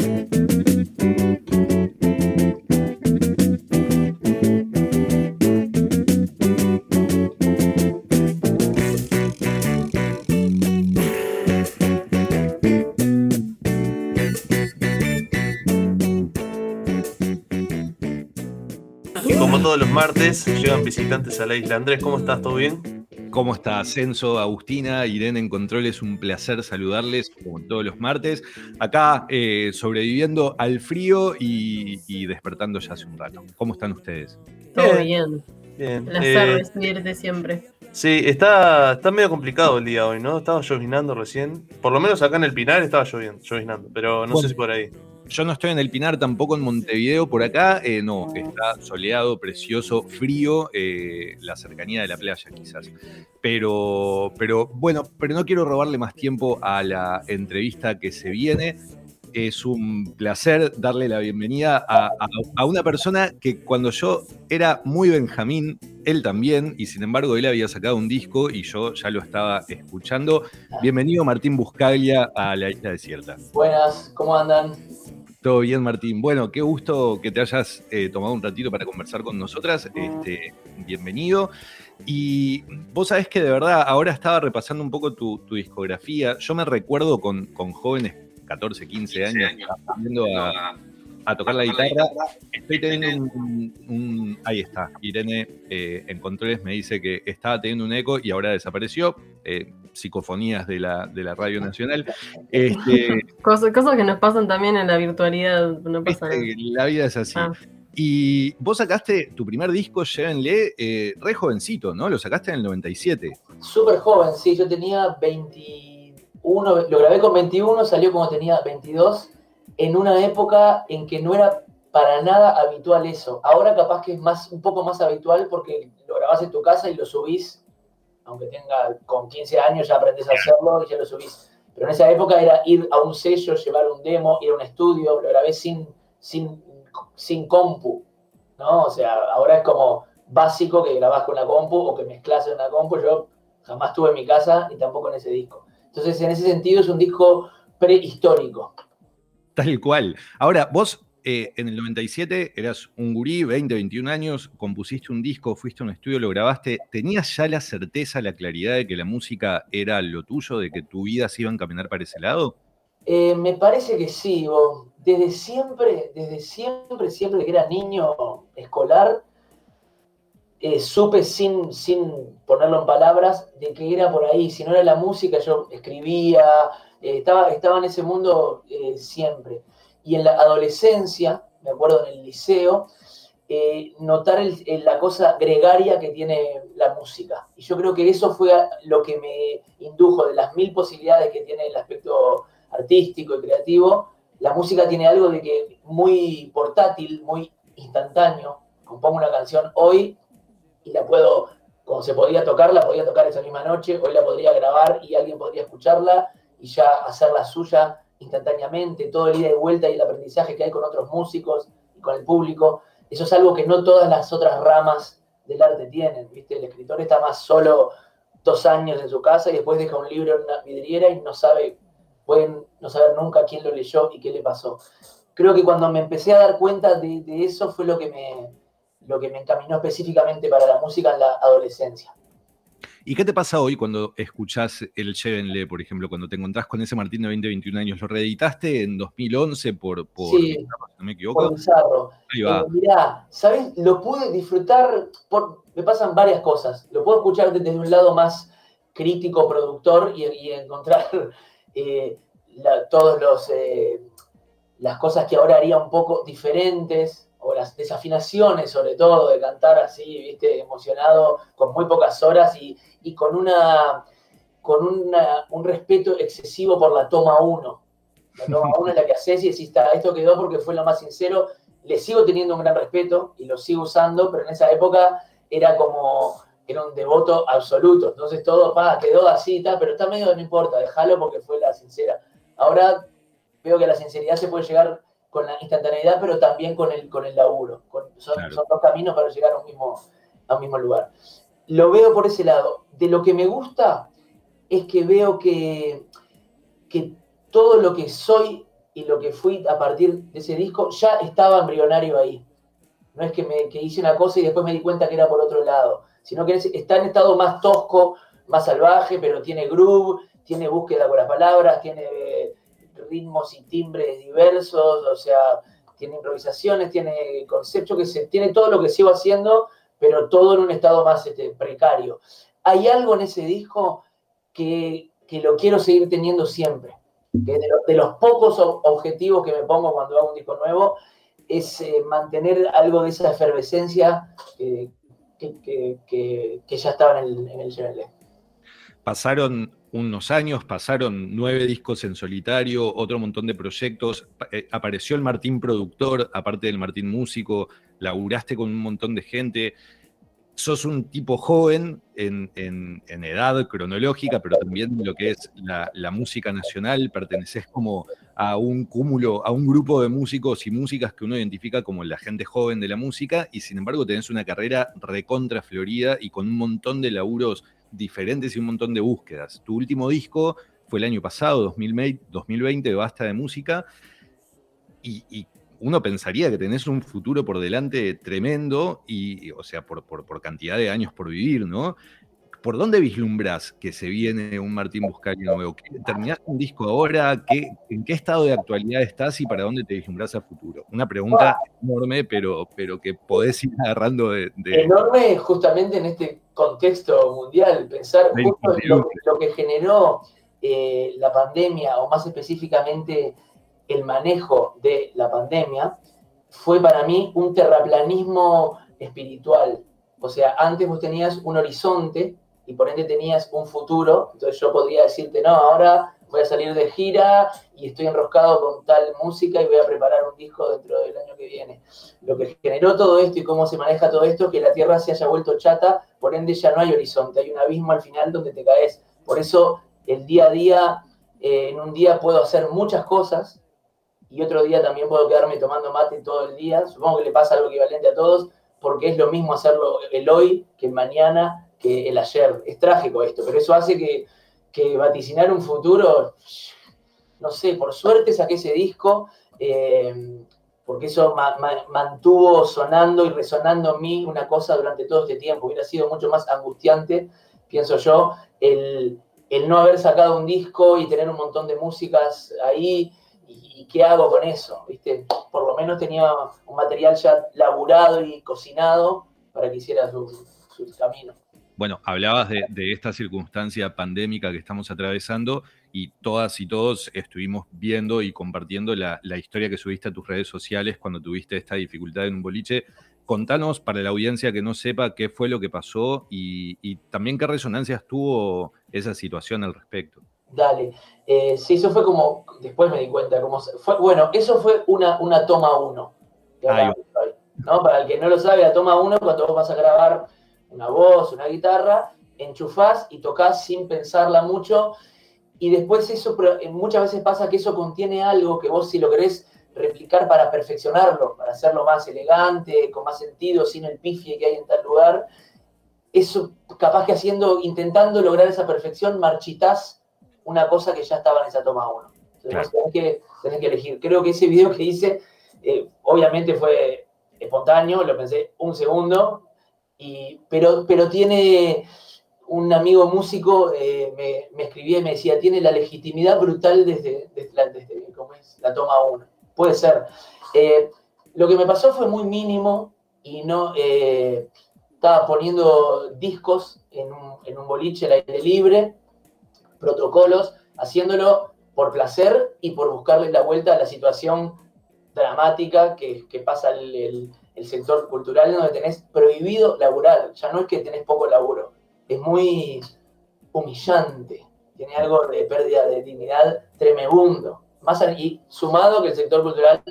[SPEAKER 1] Todos los martes llegan visitantes a la isla. Andrés, ¿cómo estás? ¿Todo bien?
[SPEAKER 6] ¿Cómo está Censo, Agustina, Irene en Control? Es un placer saludarles como todos los martes. Acá eh, sobreviviendo al frío y, despertando ya hace un rato. ¿Cómo están ustedes?
[SPEAKER 2] Todo bien. Bien. Placer eh, siempre.
[SPEAKER 1] Sí, está, está medio complicado el día hoy, ¿no? Estaba llovinando recién. Por lo menos acá en el Pinar estaba lloviendo, llovinando, pero no sé si por ahí.
[SPEAKER 6] Yo no estoy en el Pinar, tampoco en Montevideo. Por acá, eh, no, está soleado, precioso, frío, eh, la cercanía de la playa quizás. Pero, pero bueno, pero no quiero robarle más tiempo a la entrevista que se viene. Es un placer darle la bienvenida a, a, una persona que cuando yo era muy Benjamín, él también, y sin embargo él había sacado un disco y yo ya lo estaba escuchando. Bienvenido Martín Buscaglia a la isla desierta.
[SPEAKER 7] Buenas, ¿cómo andan?
[SPEAKER 6] Todo bien, Martín. Bueno, qué gusto que te hayas eh, tomado un ratito para conversar con nosotras. Este, bienvenido. Y vos sabés que de verdad ahora estaba repasando un poco tu, discografía. Yo me recuerdo con, jóvenes, 14, 15 años, aprendiendo a, a tocar la guitarra. Estoy teniendo un, ahí está, Irene eh, en controles me dice que estaba teniendo un eco y ahora desapareció. Eh, psicofonías de la, de la Radio Nacional. Este,
[SPEAKER 2] cosas, cosas, que nos pasan también en la virtualidad, no pasa
[SPEAKER 6] este, La vida es así. Ah. Y vos sacaste tu primer disco, Llévenle, eh, re jovencito, ¿no? Lo sacaste en el 97.
[SPEAKER 7] Súper joven, sí. Yo tenía 21, lo grabé con 21, salió como tenía 22 en una época en que no era para nada habitual eso. Ahora capaz que es más, un poco más habitual porque lo grabás en tu casa y lo subís, aunque tenga con 15 años ya aprendes a hacerlo y ya lo subís. Pero en esa época era ir a un sello, llevar un demo, ir a un estudio, lo grabé sin, sin, sin compu, ¿no? O sea, ahora es como básico que grabás con la compu o que mezclas en una compu. Yo jamás tuve en mi casa y tampoco en ese disco. Entonces, en ese sentido es un disco prehistórico.
[SPEAKER 6] Tal cual. Ahora, vos eh, en el 97 eras un gurí, 20, 21 años, compusiste un disco, fuiste a un estudio, lo grabaste. ¿Tenías ya la certeza, la claridad de que la música era lo tuyo, de que tu vida se iba a encaminar para ese lado?
[SPEAKER 7] Eh, me parece que sí, vos. Desde siempre, desde siempre, siempre que era niño escolar, eh, supe sin, sin ponerlo en palabras de que era por ahí. Si no era la música, yo escribía, estaba, estaba en ese mundo siempre. Y en la adolescencia, me acuerdo en el liceo, eh, notar la cosa gregaria que tiene la música. Y yo creo que eso fue lo que me indujo de las mil posibilidades que tiene el aspecto artístico y creativo. La música tiene algo de que muy portátil, muy instantáneo. Compongo una canción hoy y la puedo, como se podía tocar, la podía tocar esa misma noche, hoy la podría grabar y alguien podría escucharla y ya hacer la suya instantáneamente, todo el ida y vuelta y el aprendizaje que hay con otros músicos y con el público. Eso es algo que no todas las otras ramas del arte tienen, ¿viste? El escritor está más solo dos años en su casa y después deja un libro en una vidriera y no sabe pueden no saber nunca quién lo leyó y qué le pasó. Creo que cuando me empecé a dar cuenta de, de eso fue lo que, me, lo que me encaminó específicamente para la música en la adolescencia.
[SPEAKER 6] ¿Y qué te pasa hoy cuando escuchás el Llévenle, por ejemplo, cuando te encontrás con ese Martín de 20, 21 años? ¿Lo reeditaste en 2011 por, por
[SPEAKER 7] Sí,
[SPEAKER 6] no me equivoco?
[SPEAKER 7] Por Bizarro.
[SPEAKER 6] Ahí va.
[SPEAKER 7] Eh, mirá, ¿sabes? Lo pude disfrutar, por, me pasan varias cosas. Lo puedo escuchar desde un lado más crítico, productor, y, y encontrar eh, los eh, las cosas que ahora haría un poco diferentes, o las desafinaciones sobre todo, de cantar así, viste, emocionado, con muy pocas horas y, y con una con una- un respeto excesivo por la toma 1. La toma 1 es la que haces y decís, "Ta, esto quedó porque fue lo más sincero. Le sigo teniendo un gran respeto y lo sigo usando, pero en esa época era como, era un devoto absoluto. Entonces todo, pa, quedó así, ta, pero está medio, no importa, déjalo porque fue la sincera. Ahora veo que la sinceridad se puede llegar con la instantaneidad, pero también con el, con el laburo. Con- son,
[SPEAKER 6] Claro.
[SPEAKER 7] son dos caminos para llegar a un, mismo, a un mismo lugar. Lo veo por ese lado. De lo que me gusta es que veo que, que todo lo que soy y lo que fui a partir de ese disco ya estaba embrionario ahí. No es que, me, que hice una cosa y después me di cuenta que era por otro lado, sino que es- está en estado más tosco, más salvaje, pero tiene groove, tiene búsqueda con las palabras, tiene ritmos y timbres diversos, o sea, tiene improvisaciones, tiene conceptos, que se, tiene todo lo que sigo haciendo, pero todo en un estado más este, precario. Hay algo en ese disco que, que lo quiero seguir teniendo siempre. Que de, de los pocos objetivos que me pongo cuando hago un disco nuevo es eh, mantener algo de esa efervescencia eh, que, que- que- ya estaba en el, en el.
[SPEAKER 6] Pasaron unos años, pasaron nueve discos en solitario, otro montón de proyectos. eh, apareció el Martín productor, aparte del Martín músico, laburaste con un montón de gente. Sos un tipo joven en, en- en edad cronológica, pero también lo que es la, la música nacional. Perteneces como a un cúmulo, a un grupo de músicos y músicas que uno identifica como la gente joven de la música, y sin embargo tenés una carrera recontra florida y con un montón de laburos diferentes y un montón de búsquedas. Tu último disco fue el año pasado, 2020, 2020 Basta de Música, y, y uno pensaría que tenés un futuro por delante tremendo, y, o sea, por, por- por cantidad de años por vivir, ¿no? ¿Por dónde vislumbras que se viene un Martín Buscari nuevo? ¿Qué- ¿Terminaste un disco ahora? ¿Qué, ¿En qué estado de actualidad estás y para dónde te vislumbras a futuro? Una pregunta enorme, pero, pero que podés ir agarrando de... de-
[SPEAKER 7] enorme justamente en este contexto mundial, pensar justo en lo que generó eh, la pandemia, o más específicamente el manejo de la pandemia, fue para mí un terraplanismo espiritual. O sea, antes vos tenías un horizonte y por ende tenías un futuro, entonces yo podría decirte, no, ahora voy a salir de gira y estoy enroscado con tal música y voy a preparar un disco dentro del año que viene lo que generó todo esto y cómo se maneja todo esto, que la Tierra se haya vuelto chata, por ende ya no hay horizonte, hay un abismo al final donde te caes. Por eso el día a día, eh, en un día puedo hacer muchas cosas y otro día también puedo quedarme tomando mate todo el día. Supongo que le pasa algo equivalente a todos, porque es lo mismo hacerlo el hoy que el mañana, que el ayer. Es trágico esto, pero eso hace que, que vaticinar un futuro, no sé, por suerte saqué ese disco. eh, porque eso ma- ma- mantuvo sonando y resonando en mí una cosa durante todo este tiempo. Hubiera sido mucho más angustiante, pienso yo, el, el no haber sacado un disco y tener un montón de músicas ahí. ¿Y, qué hago con eso? ¿Viste? Por lo menos tenía un material ya laburado y cocinado para que hiciera su camino.
[SPEAKER 6] Bueno, hablabas de, de esta circunstancia pandémica que estamos atravesando y todas y todos estuvimos viendo y compartiendo la, la historia que subiste a tus redes sociales cuando tuviste esta dificultad en un boliche. Contanos para la audiencia que no sepa qué fue lo que pasó y, y también qué resonancias tuvo esa situación al respecto.
[SPEAKER 7] Dale. Eh, sí, eso fue como, después me di cuenta, como fue, bueno, eso fue una, una toma uno. ¿no? Para el que no lo sabe, la toma uno, cuando vos vas a grabar una voz, una guitarra, enchufás y tocas sin pensarla mucho, y después eso, eh, muchas veces pasa que eso contiene algo que vos si lo querés replicar para perfeccionarlo, para hacerlo más elegante, con más sentido, sin el pifie que hay en tal lugar, eso capaz que haciendo, intentando lograr esa perfección, marchitás una cosa que ya estaba en esa toma uno. Entonces vos tenés que, tenés que elegir. Creo que ese video que hice, eh, obviamente fue espontáneo, lo pensé un segundo, y, pero, pero tiene un amigo músico eh, me, me, escribía y me decía, tiene la legitimidad brutal desde, desde, la, toma 1. Puede ser. Eh, lo que me pasó fue muy mínimo y no eh, estaba poniendo discos en un, en un boliche al aire libre, protocolos, haciéndolo por placer y por buscarle la vuelta a la situación dramática que, que pasa el, el sector cultural donde tenés prohibido laburar. Ya no es que tenés poco laburo, es muy humillante, tiene algo de pérdida de dignidad tremendo. Más y sumado que el sector cultural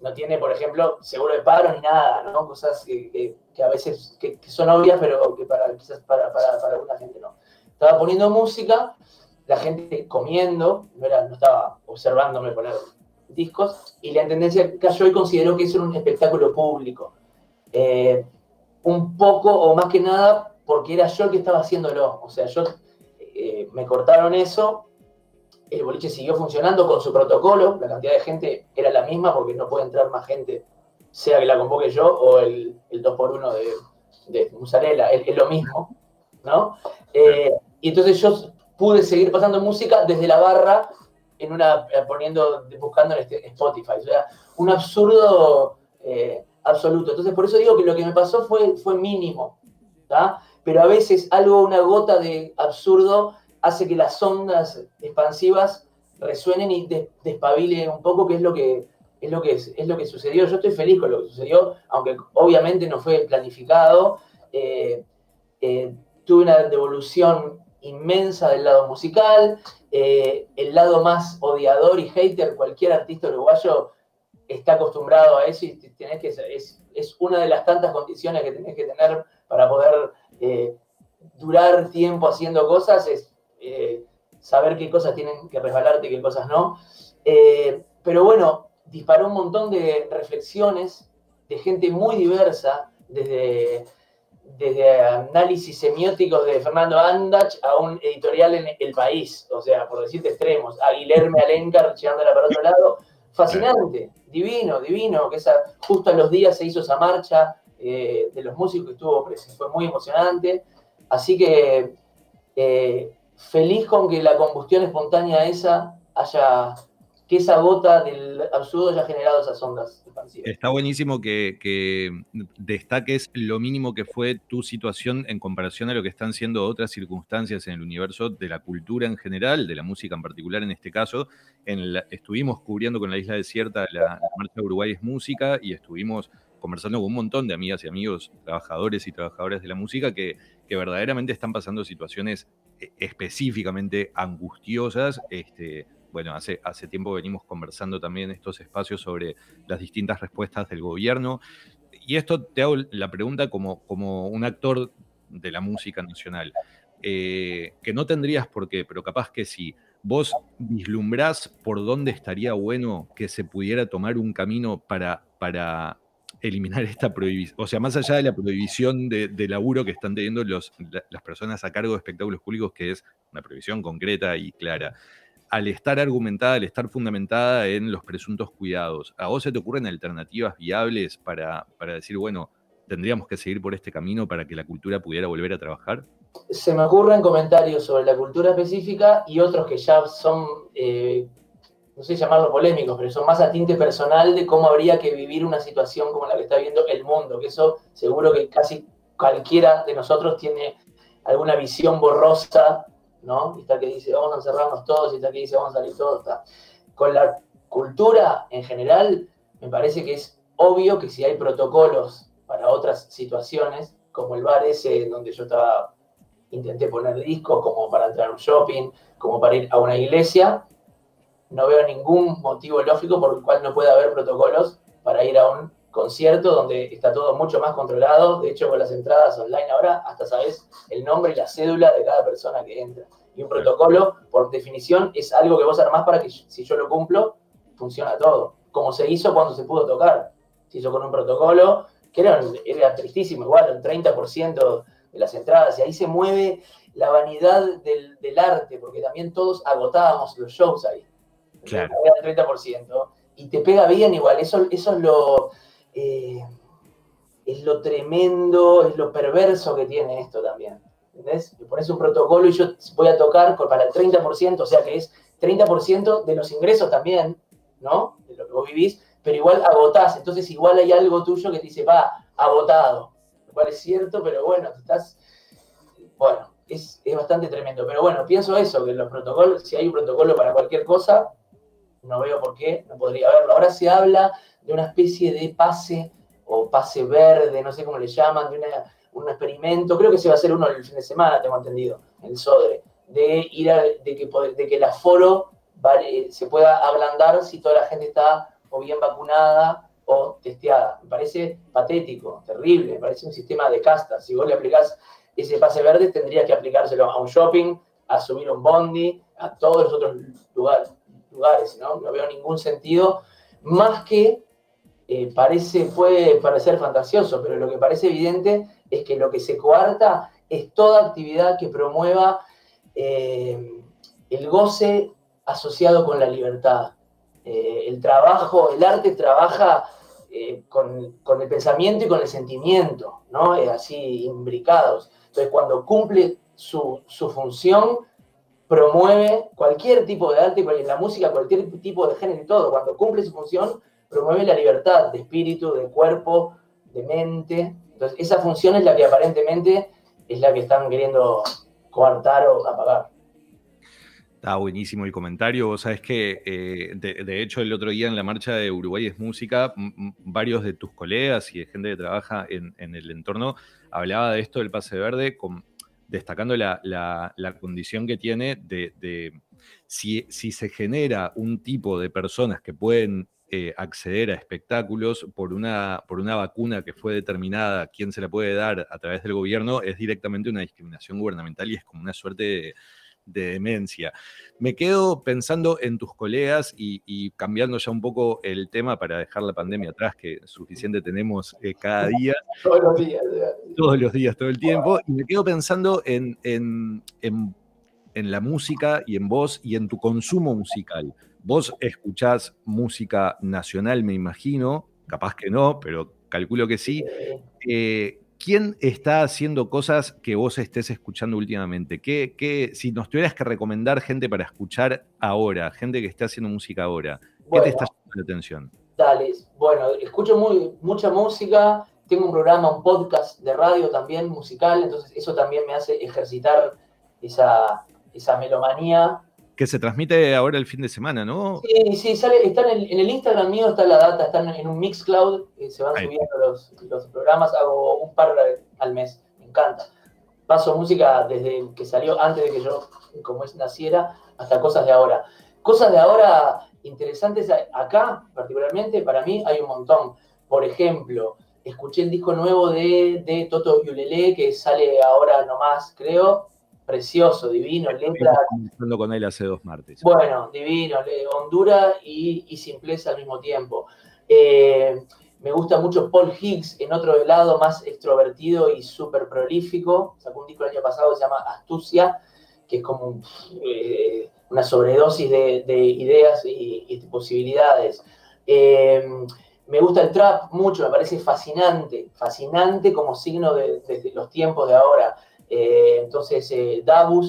[SPEAKER 7] no tiene, por ejemplo, seguro de paro ni nada, ¿no? Cosas que, a veces que, que, son obvias, pero que para, quizás para, para, para, alguna gente no. Estaba poniendo música, la gente comiendo, no, era, no estaba observándome poner discos, y la tendencia cayó y consideró que eso era un espectáculo público. Eh, un poco, o más que nada, porque era yo el que estaba haciéndolo. O sea, yo eh, me cortaron eso, el boliche siguió funcionando con su protocolo, la cantidad de gente era la misma porque no puede entrar más gente, sea que la convoque yo o el, el 2x1 de, de Musarela, es, lo mismo, ¿no? Eh, y entonces yo pude seguir pasando música desde la barra en una poniendo buscando en este Spotify, o sea, un absurdo eh, absoluto. Entonces por eso digo que lo que me pasó fue, fue mínimo, ¿tá? pero a veces algo, una gota de absurdo hace que las ondas expansivas resuenen y despabilen un poco, que es lo que, es lo que, es, lo que sucedió. Yo estoy feliz con lo que sucedió, aunque obviamente no fue planificado. Eh, eh, tuve una devolución inmensa del lado musical, eh, el lado más odiador y hater, cualquier artista uruguayo está acostumbrado a eso y que, es, es una de las tantas condiciones que tenés que tener para poder eh, durar tiempo haciendo cosas es eh, saber qué cosas tienen que resbalarte y qué cosas no. Pero bueno, disparó un montón de reflexiones de gente muy diversa, desde, desde análisis semióticos de Fernando Andach a un editorial en El País, o sea, por decirte extremos, a Guilherme Alencar echándola para otro lado. Fascinante, divino, divino, que esa, justo a los días se hizo esa marcha, eh, de los músicos que estuvo fue muy emocionante. Así que eh, feliz con que la combustión espontánea esa haya, que esa gota del absurdo haya generado esas ondas expansivas.
[SPEAKER 6] Está buenísimo que, que, destaques lo mínimo que fue tu situación en comparación a lo que están siendo otras circunstancias en el universo de la cultura en general, de la música en particular en este caso. En la, estuvimos cubriendo con la isla desierta la, la Marcha de Uruguay es música y estuvimos conversando con un montón de amigas y amigos, trabajadores y trabajadoras de la música que, que verdaderamente están pasando situaciones eh, específicamente angustiosas. Este, bueno, hace, hace tiempo venimos conversando también en estos espacios sobre las distintas respuestas del gobierno. Y esto te hago la pregunta como, como un actor de la música nacional, eh, que no tendrías por qué, pero capaz que sí. ¿Vos vislumbrás por dónde estaría bueno que se pudiera tomar un camino para, para eliminar esta prohibición, o sea, más allá de la prohibición de, de laburo que están teniendo los, la, las personas a cargo de espectáculos públicos, que es una prohibición concreta y clara, al estar argumentada, al estar fundamentada en los presuntos cuidados, ¿a vos se te ocurren alternativas viables para, para decir, bueno, tendríamos que seguir por este camino para que la cultura pudiera volver a trabajar?
[SPEAKER 7] Se me ocurren comentarios sobre la cultura específica y otros que ya son eh, no sé llamarlos polémicos, pero son más a tinte personal de cómo habría que vivir una situación como la que está viviendo el mundo, que eso seguro que casi cualquiera de nosotros tiene alguna visión borrosa, ¿no? Y está que dice, vamos a encerrarnos todos, y está que dice, vamos a salir todos. Con la cultura en general, me parece que es obvio que si hay protocolos para otras situaciones, como el bar ese donde yo estaba, intenté poner discos, como para entrar a un shopping, como para ir a una iglesia, no veo ningún motivo lógico por el cual no pueda haber protocolos para ir a un concierto donde está todo mucho más controlado. De hecho, con las entradas online ahora, hasta sabes el nombre y la cédula de cada persona que entra. Y un protocolo, por definición, es algo que vos armás para que si yo lo cumplo, funciona todo. Como se hizo cuando se pudo tocar. Se hizo con un protocolo que era, era tristísimo, igual, un 30% de las entradas. Y ahí se mueve la vanidad del, del arte, porque también todos agotábamos los shows ahí
[SPEAKER 6] Claro.
[SPEAKER 7] El 30%. Y te pega bien igual. Eso, eso es lo. Eh, es lo tremendo, es lo perverso que tiene esto también. ¿Entendés? Le pones un protocolo y yo voy a tocar para el 30%, o sea que es 30% de los ingresos también, ¿no? De lo que vos vivís, pero igual agotás. Entonces igual hay algo tuyo que te dice, va, agotado. Lo cual es cierto, pero bueno, estás. Bueno, es, es bastante tremendo. Pero bueno, pienso eso, que los protocolos, si hay un protocolo para cualquier cosa, no veo por qué no podría haberlo. Ahora se habla de una especie de pase o pase verde, no sé cómo le llaman, de una- un experimento, creo que se va a hacer uno el fin de semana, tengo entendido, el SODRE, de ir a- de que, de que el aforo se pueda ablandar si toda la gente está o bien vacunada o testeada. Me parece patético, terrible, me parece un sistema de castas. Si vos le aplicás ese pase verde, tendrías que aplicárselo a un shopping, a subir un bondi, a todos los otros lugares, lugares ¿no? No veo ningún sentido, más que eh, parece, puede parecer fantasioso, pero lo que parece evidente es que lo que se coarta es toda actividad que promueva eh, el goce asociado con la libertad. Eh, el trabajo, el arte trabaja con, con el pensamiento y con el sentimiento, ¿no? Así imbricados. Entonces, cuando cumple su, su función, promueve cualquier tipo de arte, la música, cualquier tipo de género y todo. Cuando cumple su función, promueve la libertad de espíritu, de cuerpo, de mente. Entonces, esa función es la que aparentemente es la que están queriendo coartar o apagar.
[SPEAKER 6] Está buenísimo el comentario. Vos sabés que, eh, de, hecho, el otro día en la marcha de Uruguay es Música, varios de tus colegas y de gente que trabaja en, el entorno hablaba de esto del pase verde, destacando la, condición que tiene de, si se genera un tipo de personas que pueden eh, acceder a espectáculos por una, por una vacuna que fue determinada, quién se la puede dar a través del gobierno, es directamente una discriminación gubernamental y es como una suerte de de demencia. Me quedo pensando en tus colegas y, y cambiando ya un poco el tema para dejar la pandemia atrás, que suficiente tenemos eh, cada día,
[SPEAKER 7] Todos los días.
[SPEAKER 6] todos los días, todo el tiempo, y me quedo pensando en, en- en- en la música y en vos y en tu consumo musical. Vos escuchás música nacional, me imagino, capaz que no, pero calculo que sí. Eh, ¿Quién está haciendo cosas que vos estés escuchando últimamente? ¿Qué, qué- si nos tuvieras que recomendar gente para escuchar ahora, gente que esté haciendo música ahora, ¿qué
[SPEAKER 7] Bueno.
[SPEAKER 6] te está llamando la atención?
[SPEAKER 7] Dale, bueno, escucho muy, mucha música, tengo un programa, un podcast de radio también musical, entonces eso también me hace ejercitar esa, esa melomanía.
[SPEAKER 6] Que se transmite ahora el fin de semana, ¿no?
[SPEAKER 7] Sí, sí, sale, está en el, en el Instagram mío, está la data, están en un Mixcloud, eh, se van
[SPEAKER 6] Ahí.
[SPEAKER 7] subiendo los, los programas, hago un par al mes, me encanta. Paso música desde que salió, antes de que yo, como es, naciera, hasta cosas de ahora. Cosas de ahora interesantes acá, particularmente, para mí hay un montón. Por ejemplo, escuché el disco nuevo de, de Toto Yulele, que sale ahora nomás, creo. Precioso, divino, letra,
[SPEAKER 6] conversando con él hace dos martes.
[SPEAKER 7] bueno, divino, le- Hondura y, y simpleza al mismo tiempo. Eh, me gusta mucho Paul Higgs, en otro lado más extrovertido y súper prolífico. Sacó un disco el año pasado que se llama Astucia, que es como un, eh, una sobredosis de, de ideas y, y de posibilidades. Eh, me gusta el trap mucho, me parece fascinante, fascinante como signo de, de los tiempos de ahora. Eh, entonces, eh,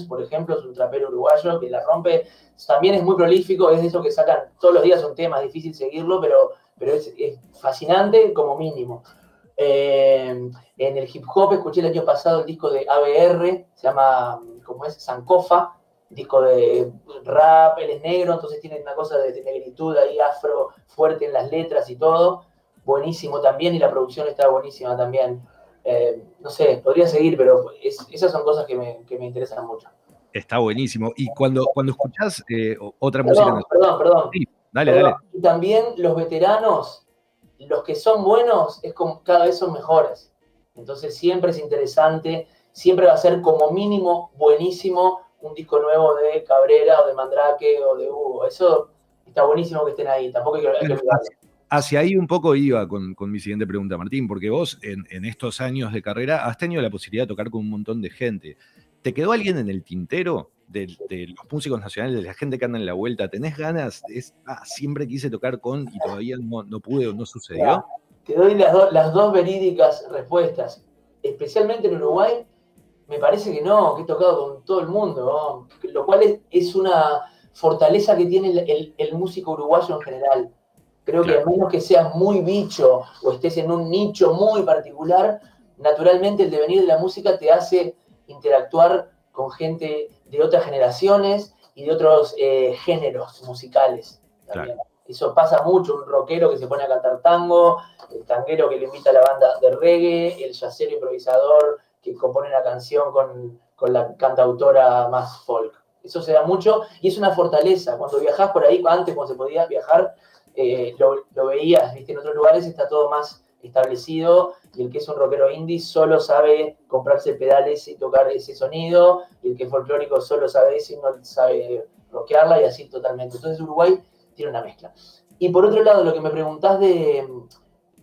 [SPEAKER 7] por ejemplo, es un trapero uruguayo que la rompe. También es muy prolífico, es de eso que sacan todos los días un tema, es difícil seguirlo, pero, pero es, fascinante como mínimo. Eh, en el hip hop escuché el año pasado el disco de ABR, se llama, ¿cómo es? Sankofa, disco de rap, él es negro, entonces tiene una cosa de negritud ahí afro fuerte en las letras y todo. Buenísimo también, y la producción está buenísima también. Eh, no sé, podría seguir, pero es- esas son cosas que me, que me interesan mucho.
[SPEAKER 6] Está buenísimo. Y cuando, cuando escuchás eh, otra música
[SPEAKER 7] Perdón, perdón, perdón.
[SPEAKER 6] Sí, dale,
[SPEAKER 7] Perdón.
[SPEAKER 6] dale.
[SPEAKER 7] Y también los veteranos, los que son buenos, es como cada vez son mejores. Entonces siempre es interesante, siempre va a ser como mínimo buenísimo un disco nuevo de Cabrera o de Mandrake o de Hugo. Eso está buenísimo que estén ahí, tampoco hay que, hay que.
[SPEAKER 6] Hacia ahí un poco iba con, mi siguiente pregunta, Martín, porque vos en, estos años de carrera has tenido la posibilidad de tocar con un montón de gente. ¿Te quedó alguien en el tintero de, los músicos nacionales, de la gente que anda en la vuelta, ¿tenés ganas? Ah, siempre quise tocar con y todavía no, no pude o no sucedió.
[SPEAKER 7] te doy las dos verídicas respuestas. Especialmente en Uruguay, me parece que no, que he tocado con todo el mundo, lo cual es, una fortaleza que tiene el, músico uruguayo en general. Creo que a menos que seas muy bicho o estés en un nicho muy particular, naturalmente el devenir de la música te hace interactuar con gente de otras generaciones y de otros eh, géneros musicales. Eso pasa mucho, un rockero que se pone a cantar tango, el tanguero que le invita a la banda de reggae, el yacero improvisador que compone una canción con, la cantautora más folk. Eso se da mucho y es una fortaleza. Cuando viajas por ahí, antes cuando se podía viajar, eh, lo, veías, ¿viste? en otros lugares está todo más establecido y el que es un rockero indie solo sabe comprarse pedales y tocar ese sonido y el que es folclórico solo sabe eso y no sabe rockearla y así totalmente. Entonces Uruguay tiene una mezcla. Y por otro lado, lo que me preguntás de,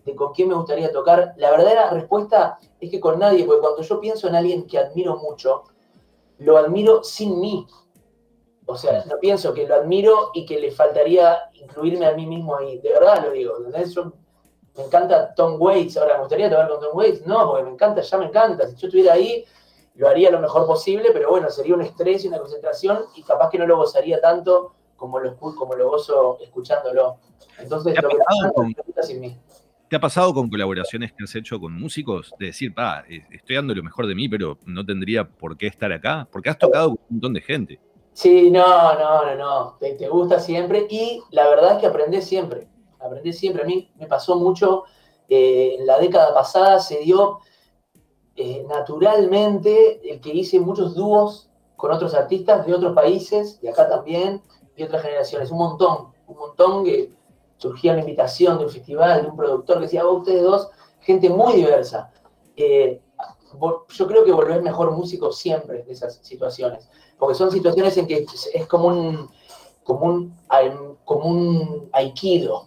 [SPEAKER 7] de con quién me gustaría tocar, la verdadera respuesta es que con nadie, porque cuando yo pienso en alguien que admiro mucho, lo admiro sin mí. O sea, no pienso que lo admiro y que le faltaría incluirme a mí mismo ahí. De verdad lo digo. me encanta Tom Waits. Ahora, ¿me gustaría tocar con Tom Waits? No, porque me encanta, ya me encanta. Si yo estuviera ahí, lo haría lo mejor posible, pero bueno, sería un estrés y una concentración y capaz que no lo gozaría tanto como lo, como lo gozo escuchándolo. Entonces, lo que
[SPEAKER 6] sin mí. ¿Te ha pasado con colaboraciones que has hecho con músicos? De decir, pa, eh, estoy dando lo mejor de mí, pero no tendría por qué estar acá. Porque has tocado con un montón de gente.
[SPEAKER 7] Sí, no, no, no, no. Te, gusta siempre y la verdad es que aprendes siempre. Aprendés siempre. A mí me pasó mucho. Eh, en la década pasada se dio eh, naturalmente el que hice muchos dúos con otros artistas de otros países, de acá también, y otras generaciones. Un montón, un montón que surgía una invitación de un festival, de un productor que decía, ustedes dos, gente muy diversa. Eh, yo creo que volvés mejor músico siempre de esas situaciones, porque son situaciones en que es como un, como un, como un aikido,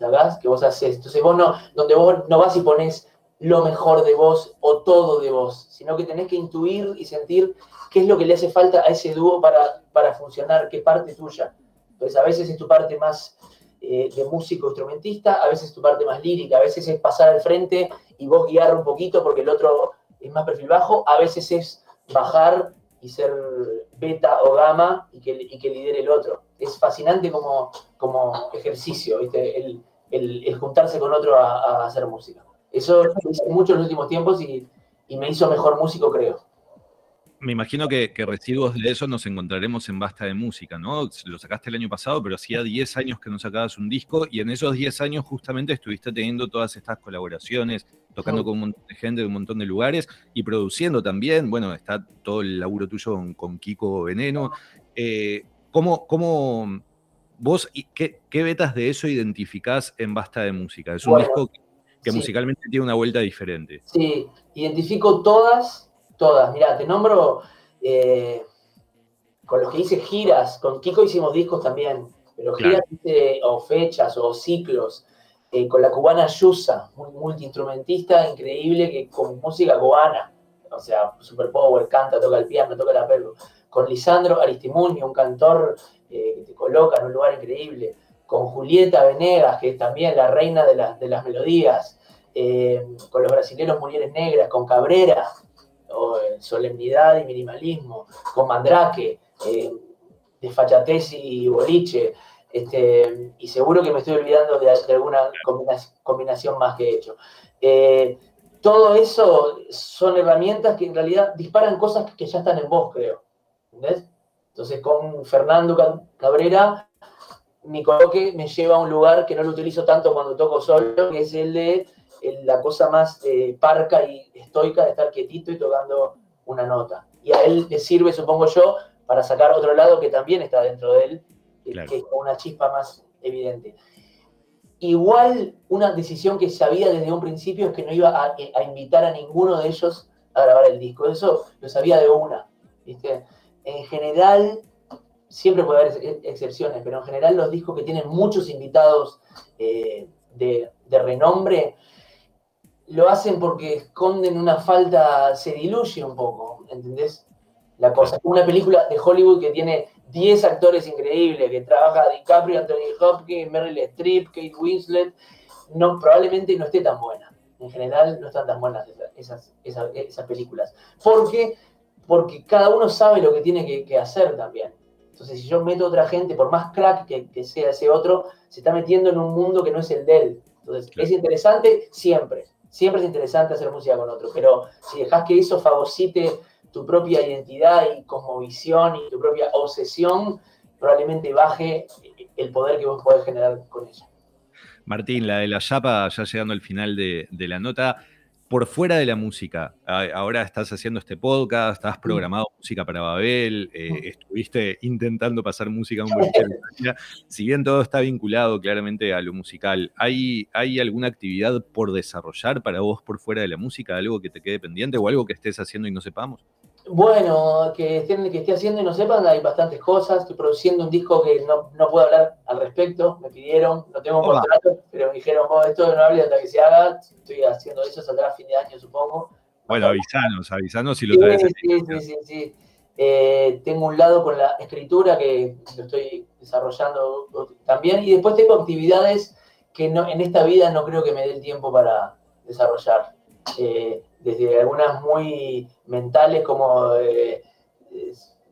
[SPEAKER 7] ¿verdad? Que vos haces. Entonces vos no, donde vos no vas y pones lo mejor de vos o todo de vos, sino que tenés que intuir y sentir qué es lo que le hace falta a ese dúo para, para funcionar, qué parte tuya. Entonces a veces es tu parte más eh, de músico instrumentista, a veces tu parte más lírica, a veces es pasar al frente y vos guiar un poquito porque el otro es más perfil bajo, a veces es bajar y ser beta o gamma y que, y que lidere el otro. Es fascinante como, como ejercicio, El, juntarse con otro a, hacer música. Eso lo hice mucho en los últimos tiempos y, y me hizo mejor músico, creo
[SPEAKER 6] me imagino que, residuos de eso nos encontraremos en Basta de Música, ¿no? Lo sacaste el año pasado, pero hacía 10 años que no sacabas un disco y en esos 10 años justamente estuviste teniendo todas estas colaboraciones, tocando con un montón de gente de un montón de lugares y produciendo también. Bueno, está todo el laburo tuyo con, Kiko Veneno. Eh, ¿cómo, vos, qué, qué vetas de eso identificás en Basta de Música? Es un disco que, musicalmente tiene una vuelta diferente.
[SPEAKER 7] Sí, identifico todas todas. Mira, te nombro eh, con los que hice giras, con Kiko hicimos discos también, pero giras o fechas o ciclos. Eh, con la cubana Yusa, muy multiinstrumentista, increíble, que con música cubana, o sea, super power, canta, toca el piano, toca la perro. Con Lisandro Aristimuño, un cantor eh, que te coloca en un lugar increíble. Con Julieta Venegas, que es también la reina de, de las melodías. con los brasileños Mujeres Negras, con Cabrera, solemnidad y minimalismo, con Mandrake, eh, desfachatez y boliche, este, y seguro que me estoy olvidando de, alguna combinación, más que he hecho. Eh, todo eso son herramientas que en realidad disparan cosas que ya están en vos, creo. Entonces, con Fernando Cabrera, mi coloque me lleva a un lugar que no lo utilizo tanto cuando toco solo, que es el de la cosa más eh, parca y estoica de estar quietito y tocando una nota. Y a él le sirve, supongo yo, para sacar otro lado que también está dentro de él, que es una chispa más evidente. Igual una decisión que sabía desde un principio es que no iba a, a, invitar a ninguno de ellos a grabar el disco. Eso lo sabía de una. ¿viste? En general, siempre puede haber excepciones, pero en general los discos que tienen muchos invitados eh, de, de, renombre lo hacen porque esconden una falta, se diluye un poco, ¿entendés? la cosa. Una película de Hollywood que tiene 10 actores increíbles, que trabaja DiCaprio, Anthony Hopkins, Meryl Streep, Kate Winslet, no, probablemente no esté tan buena. En general no están tan buenas esas, esas, esas películas. ¿Por qué? Porque cada uno sabe lo que tiene que, que hacer también. Entonces, si yo meto a otra gente, por más crack que, que, sea ese otro, se está metiendo en un mundo que no es el de él. Entonces, claro. es interesante siempre. Siempre es interesante hacer música con otro. Pero si dejas que eso fagocite tu propia identidad y cosmovisión y tu propia obsesión, probablemente baje el poder que vos podés generar con ella.
[SPEAKER 6] Martín, la de la chapa, ya llegando al final de, de, la nota, por fuera de la música, ahora estás haciendo este podcast, estás programado música para Babel, eh, mm. estuviste intentando pasar música a un boliche Si bien todo está vinculado claramente a lo musical, ¿hay, ¿hay alguna actividad por desarrollar para vos por fuera de la música? ¿Algo que te quede pendiente o algo que estés haciendo y no sepamos?
[SPEAKER 7] Bueno, que, estén, que esté haciendo y no sepan, hay bastantes cosas. Estoy produciendo un disco que no, no puedo hablar al respecto. Me pidieron, no tengo un contrato, pero me dijeron, oh, esto no hable hasta que se haga. Estoy haciendo eso, saldrá a fin de año, supongo.
[SPEAKER 6] Bueno, avisanos, avisanos si lo traes.
[SPEAKER 7] Sí, sí, sí, sí, sí. Eh, tengo un lado con la escritura que lo estoy desarrollando también. Y después tengo actividades que no, en esta vida no creo que me dé el tiempo para desarrollar. Eh, desde algunas muy mentales como eh,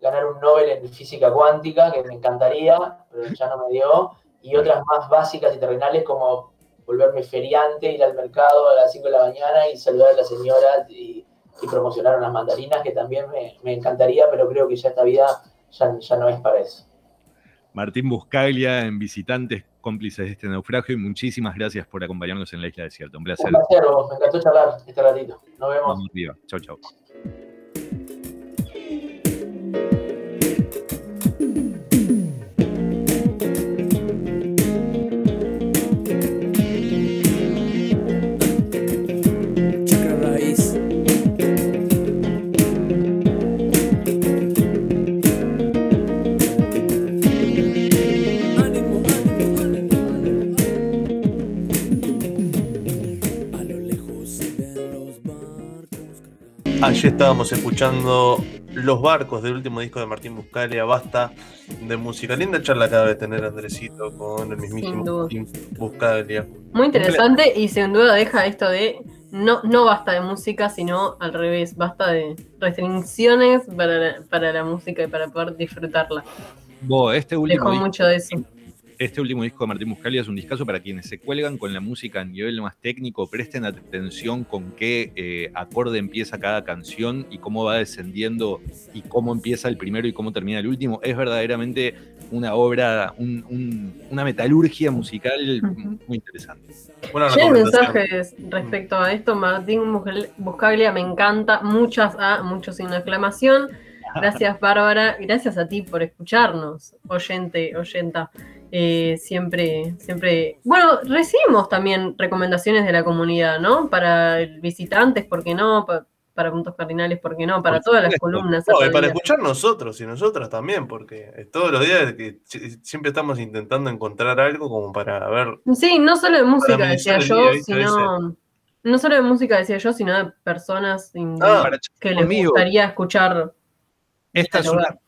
[SPEAKER 7] ganar un Nobel en física cuántica, que me encantaría, pero ya no me dio, y otras más básicas y terrenales como volverme feriante, ir al mercado a las 5 de la mañana y saludar a la señora y, y promocionar unas mandarinas, que también me, me, encantaría, pero creo que ya esta vida ya, ya no es para eso.
[SPEAKER 6] Martín Buscaglia en Visitantes cómplices de este naufragio y muchísimas gracias por acompañarnos en la Isla Desierta. Un placer.
[SPEAKER 7] Un placer, me encantó charlar este ratito. Nos vemos.
[SPEAKER 6] Vamos, viva. Chau, chau.
[SPEAKER 1] Allí estábamos escuchando Los Barcos del último disco de Martín Buscalia, basta de música. Linda charla cada vez tener Andresito con el mismísimo Martín Buscalia.
[SPEAKER 2] Muy interesante y sin duda deja esto de no, no basta de música, sino al revés, basta de restricciones para la, para la música y para poder disfrutarla.
[SPEAKER 6] Bo, este último
[SPEAKER 2] Dejó mucho de eso
[SPEAKER 6] este último disco de Martín Buscalia es un discazo para quienes se cuelgan con la música a nivel más técnico, presten atención con qué eh, acorde empieza cada canción y cómo va descendiendo y cómo empieza el primero y cómo termina el último. Es verdaderamente una obra, un, un, una metalurgia musical uh -huh. muy interesante.
[SPEAKER 2] hay mensajes respecto a esto. Martín Buscaglia me encanta, muchas A, muchos sin exclamación. Gracias, Bárbara. Gracias a ti por escucharnos, oyente, oyenta. Eh, siempre, siempre. Bueno, recibimos también recomendaciones de la comunidad, ¿no? Para visitantes, ¿por qué no? Para, para puntos cardinales, ¿por qué no? Para todas las columnas.
[SPEAKER 1] No, para escuchar nosotros y nosotras también, porque todos los días que siempre estamos intentando encontrar algo como para ver.
[SPEAKER 2] Sí, no solo de música, decía yo, sino. No solo de música, decía yo, sino de personas ah, que les gustaría escuchar
[SPEAKER 6] esta es, una,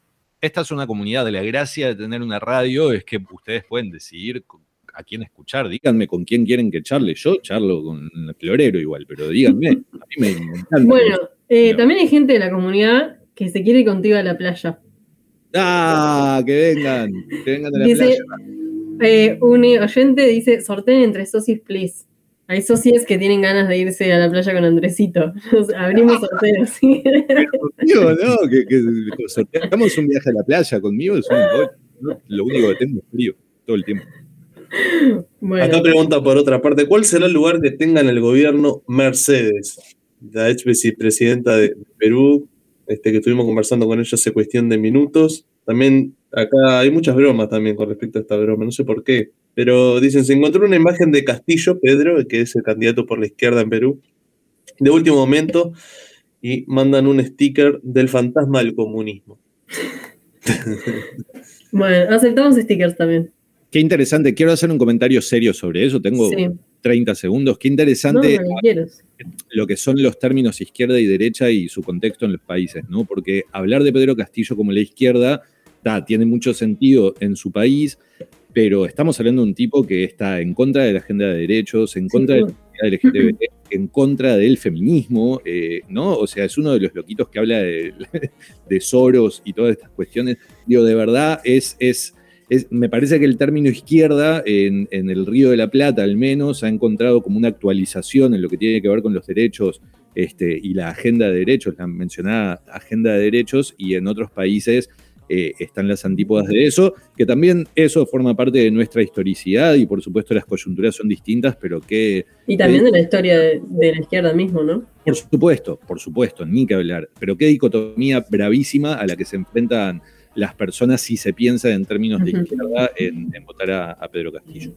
[SPEAKER 6] esta es una comunidad de la gracia de tener una radio, es que ustedes pueden decidir a quién escuchar. Díganme con quién quieren que charle. Yo charlo con el florero igual, pero díganme. A mí me, encanta.
[SPEAKER 2] Bueno, eh, también hay gente de la comunidad que se quiere ir contigo a la playa.
[SPEAKER 6] Ah, que vengan, que vengan a la
[SPEAKER 2] dice,
[SPEAKER 6] playa.
[SPEAKER 2] Eh, un oyente dice, sorteen entre socios, please. Hay socios que tienen ganas de irse a la playa con Andresito. abrimos sorteos. ¿sí?
[SPEAKER 6] Conmigo, ¿no? Que, que sorteamos un viaje a la playa conmigo. Es un, ¿no? Lo único que tengo es frío todo el tiempo.
[SPEAKER 1] Bueno. Acá pregunta por otra parte, ¿cuál será el lugar que tenga en el gobierno Mercedes? La ex presidenta de Perú, este, que estuvimos conversando con ella hace cuestión de minutos. También acá hay muchas bromas también con respecto a esta broma, no sé por qué. Pero dicen, se encontró una imagen de Castillo, Pedro, que es el candidato por la izquierda en Perú, de último momento, y mandan un sticker del fantasma del comunismo.
[SPEAKER 2] bueno, aceptamos stickers también.
[SPEAKER 6] Qué interesante. Quiero hacer un comentario serio sobre eso. Tengo, sí. 30 segundos. Qué interesante lo que son los términos izquierda y derecha y su contexto en los países, ¿no? Porque hablar de Pedro Castillo como la izquierda tiene mucho sentido en su país, pero estamos hablando de un tipo que está en contra de la agenda de derechos, en contra de la LGBT, en contra del feminismo, eh, ¿no? O sea, es uno de los loquitos que habla de, de Soros y todas estas cuestiones. Digo, de verdad, es, es, me parece que el término izquierda, en, en, el Río de la Plata al menos, ha encontrado como una actualización en lo que tiene que ver con los derechos este, y la agenda de derechos, la mencionada agenda de derechos, y en otros países eh, están las antípodas de eso, que también eso forma parte de nuestra historicidad y por supuesto las coyunturas son distintas, pero que...
[SPEAKER 2] Y también de la historia de, la izquierda mismo, ¿no?
[SPEAKER 6] Por supuesto, por supuesto, ni que hablar, pero qué dicotomía bravísima a la que se enfrentan las personas si se piensa en términos de izquierda en, votar a, Pedro Castillo.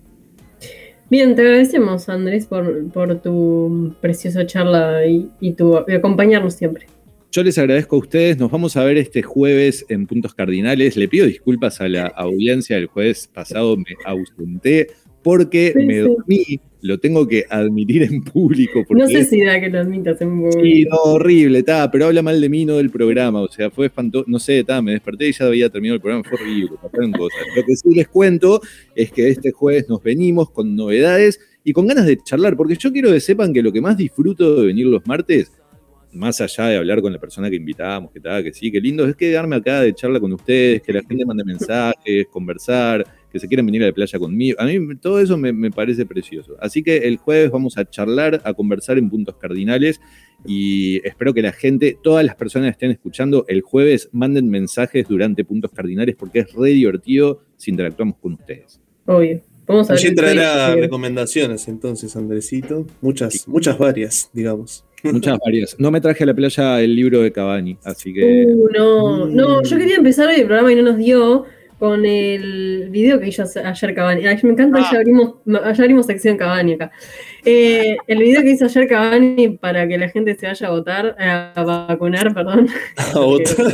[SPEAKER 2] Bien, te agradecemos Andrés por, por tu preciosa charla y, y tu acompañarnos siempre.
[SPEAKER 6] Yo les agradezco a ustedes. Nos vamos a ver este jueves en Puntos Cardinales. Le pido disculpas a la audiencia. El jueves pasado me ausenté porque me dormí. Lo tengo que admitir en público.
[SPEAKER 2] no sé si da que lo admitas en público.
[SPEAKER 6] Sí, no, horrible, está, pero habla mal de mí, no del programa. O sea, fue espantoso. No sé, está, me desperté y ya había terminado el programa. Fue horrible, pasaron cosas. Lo que sí les cuento es que este jueves nos venimos con novedades y con ganas de charlar, porque yo quiero que sepan que lo que más disfruto de venir los martes más allá de hablar con la persona que invitábamos, que tal, que sí, qué lindo, es quedarme acá de charla con ustedes, que la gente mande mensajes, conversar, que se quieran venir a la playa conmigo. A mí todo eso me, parece precioso. Así que el jueves vamos a charlar, a conversar en puntos cardinales y espero que la gente, todas las personas que estén escuchando el jueves, manden mensajes durante puntos cardinales porque es re divertido si interactuamos con ustedes.
[SPEAKER 2] Obvio.
[SPEAKER 1] Vamos a ver. recomendaciones entonces, Andresito. Muchas, muchas varias, digamos.
[SPEAKER 6] Muchas varias. No me traje a la playa el libro de Cavani, así que.
[SPEAKER 2] Uh, no, no, yo quería empezar el programa y no nos dio con el video que hizo ayer Cavani. me encanta, ya, ah. abrimos, ya abrimos sección Cavani acá. Eh, el video que hizo ayer Cavani para que la gente se vaya a votar, a vacunar, perdón. A votar.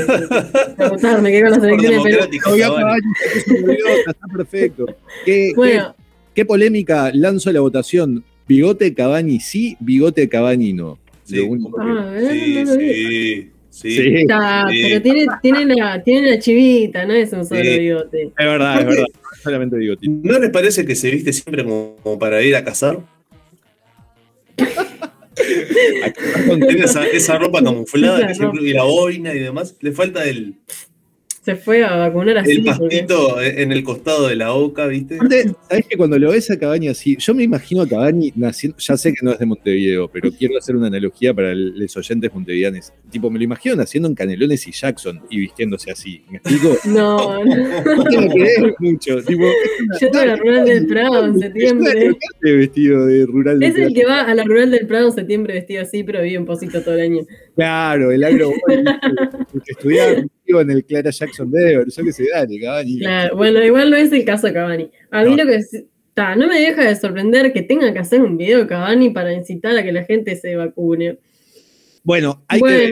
[SPEAKER 2] a votar, me quedé con las elecciones. Pero...
[SPEAKER 6] Está perfecto. ¿Qué, bueno. qué, polémica lanzo la votación? ¿Bigote Cavani sí, bigote Cavani no?
[SPEAKER 1] Sí, ah, sí, sí. Sí,
[SPEAKER 2] pero tiene, tiene, la, tiene la chivita, no es un solo bigote.
[SPEAKER 6] Es verdad, es verdad. Solamente bigote.
[SPEAKER 1] ¿No les parece que se viste siempre como, para ir a cazar? tiene esa, esa, ropa camuflada que siempre, y la boina y demás. Le falta el,
[SPEAKER 2] se fue a vacunar así.
[SPEAKER 1] El pastito en el costado de la boca, ¿viste?
[SPEAKER 6] Sabes que cuando lo ves a Cabañi así, yo me imagino a Cabañi naciendo, ya sé que no es de Montevideo, pero quiero hacer una analogía para los oyentes montevideanos. Tipo, me lo imagino naciendo en Canelones y Jackson y vistiéndose así. ¿Me explico?
[SPEAKER 2] No, no. No
[SPEAKER 6] te lo crees mucho. Tipo,
[SPEAKER 2] yo estoy a la Rural del Prado en septiembre.
[SPEAKER 6] vestido de Rural
[SPEAKER 2] del Es el que va a la Rural del Prado en septiembre vestido así, pero vive en Posito todo el año.
[SPEAKER 6] Claro, el agro. estudiaba en el Clara Jackson Dever, yo que sé, dale, Cavani.
[SPEAKER 2] Claro, bueno, igual no es el caso de Cavani. A mí lo que está, no me deja de sorprender que tenga que hacer un video de Cavani para incitar a que la gente se vacune.
[SPEAKER 6] Bueno, hay, que,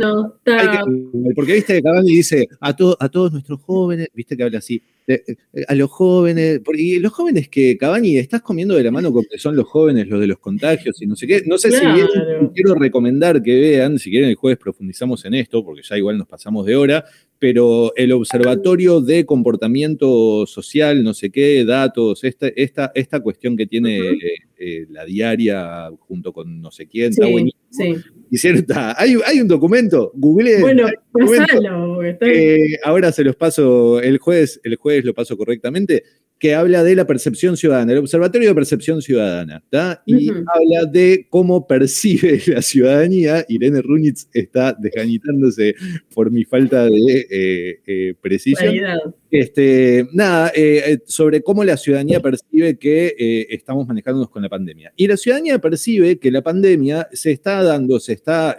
[SPEAKER 6] Porque viste que Cavani dice a, a todos nuestros jóvenes, viste que habla así, eh, a los jóvenes, porque los jóvenes que Cavani estás comiendo de la mano porque son los jóvenes los de los contagios y no sé qué. No sé si quiero recomendar que vean, si quieren el jueves profundizamos en esto, porque ya igual nos pasamos de hora, pero el Observatorio de Comportamiento Social, no sé qué, datos, esta, esta, esta cuestión que tiene eh, la diaria junto con no sé quién, está buenísimo. Sí. Hicieron, hay, hay, un documento, Google.
[SPEAKER 2] Bueno, pasalo,
[SPEAKER 6] eh, ahora se los paso el jueves, el jueves lo paso correctamente que habla de la percepción ciudadana, el Observatorio de Percepción Ciudadana, y habla de cómo percibe la ciudadanía. Irene Runitz está desganitándose por mi falta de eh, eh, precisión. Este, nada, eh, sobre cómo la ciudadanía percibe que estamos manejándonos con la pandemia. Y la ciudadanía percibe que la pandemia se está dando, se está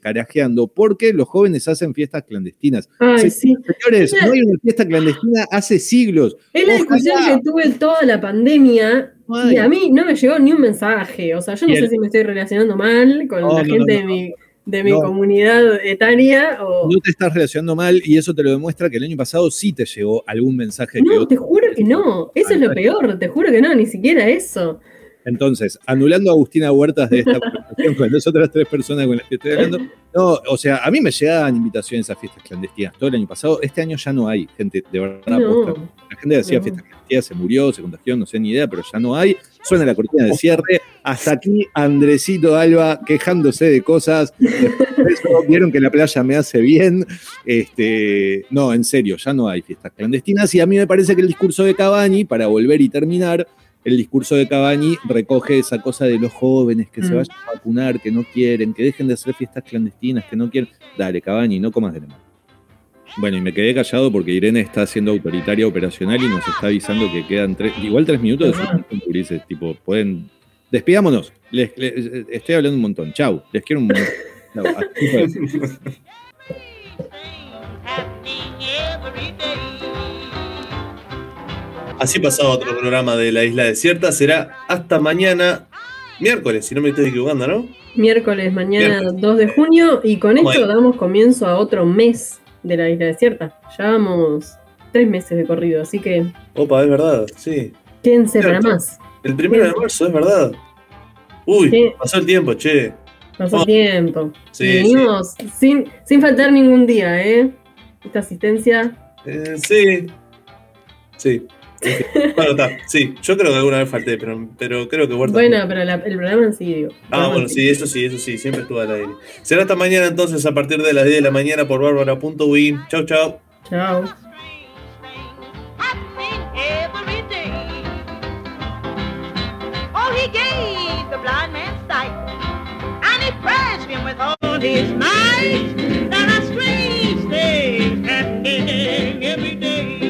[SPEAKER 6] carajeando, porque los jóvenes hacen fiestas clandestinas. Señores, no hay una fiesta clandestina hace siglos.
[SPEAKER 2] Es la discusión que tuve toda la pandemia y a mí no me llegó ni un mensaje. O sea, yo no sé si me estoy relacionando mal con la gente de mi, de mi comunidad etaria. O...
[SPEAKER 6] No te estás relacionando mal y eso te lo demuestra que el año pasado sí te llegó algún mensaje.
[SPEAKER 2] No, te juro que no. Eso es lo peor. Te juro que no, ni siquiera eso.
[SPEAKER 6] Entonces, anulando a Agustina Huertas de esta conversación con las otras tres personas con las que estoy hablando, no, o sea, a mí me llegaban invitaciones a fiestas clandestinas todo el año pasado. Este año ya no hay, gente, de verdad.
[SPEAKER 2] No.
[SPEAKER 6] La gente hacía
[SPEAKER 2] No.
[SPEAKER 6] fiestas clandestinas, se murió, se contagió, no sé ni idea, pero ya no hay. Suena la cortina de cierre. Hasta aquí Andresito Alba quejándose de cosas. Después de eso, Vieron que la playa me hace bien. Este, no, en serio, ya no hay fiestas clandestinas. Y a mí me parece que el discurso de Cavani, para volver y terminar, el discurso de Cavani recoge esa cosa de los jóvenes que se
[SPEAKER 2] Mm.
[SPEAKER 6] vayan a vacunar, que no quieren, que dejen de hacer fiestas clandestinas, que no quieren. Dale, Cavani, no comas de la mano. Bueno, y me quedé callado porque Irene está siendo autoritaria operacional y nos está avisando que quedan tres, igual tres minutos de gurises, tipo, pueden. Despidámonos. Les, les- estoy hablando un montón. Chau. Les quiero un montón. Chau. Así
[SPEAKER 1] pasaba otro programa de la isla desierta. Será hasta mañana, miércoles, si no me estoy equivocando, ¿no?
[SPEAKER 2] Miércoles, mañana
[SPEAKER 1] Miércoles.
[SPEAKER 2] 2 de junio, y con esto damos comienzo a otro mes de la isla desierta. Ya vamos tres meses de corrido, así que
[SPEAKER 1] Opa, es verdad, sí.
[SPEAKER 2] quédense para
[SPEAKER 1] Cierto.
[SPEAKER 2] más.
[SPEAKER 1] El primero de marzo, es verdad. Uy, pasó el tiempo, che.
[SPEAKER 2] Pasó
[SPEAKER 1] Oh.
[SPEAKER 2] tiempo.
[SPEAKER 1] Sí,
[SPEAKER 2] venimos sin, sin faltar ningún día, ¿eh? Esta asistencia.
[SPEAKER 1] Eh, sí. Sí bueno, está, sí, yo creo que alguna vez falté, pero, pero creo que Huerta.
[SPEAKER 2] Bueno, pero la, el programa en sí, digo.
[SPEAKER 1] Ah, bueno, sí, eso sí, eso sí, siempre estuvo al aire. Será hasta mañana entonces a partir de las 10 de la mañana por bárbara.win. Chau, chau.
[SPEAKER 8] Chau. His might, that a strange thing happening every day.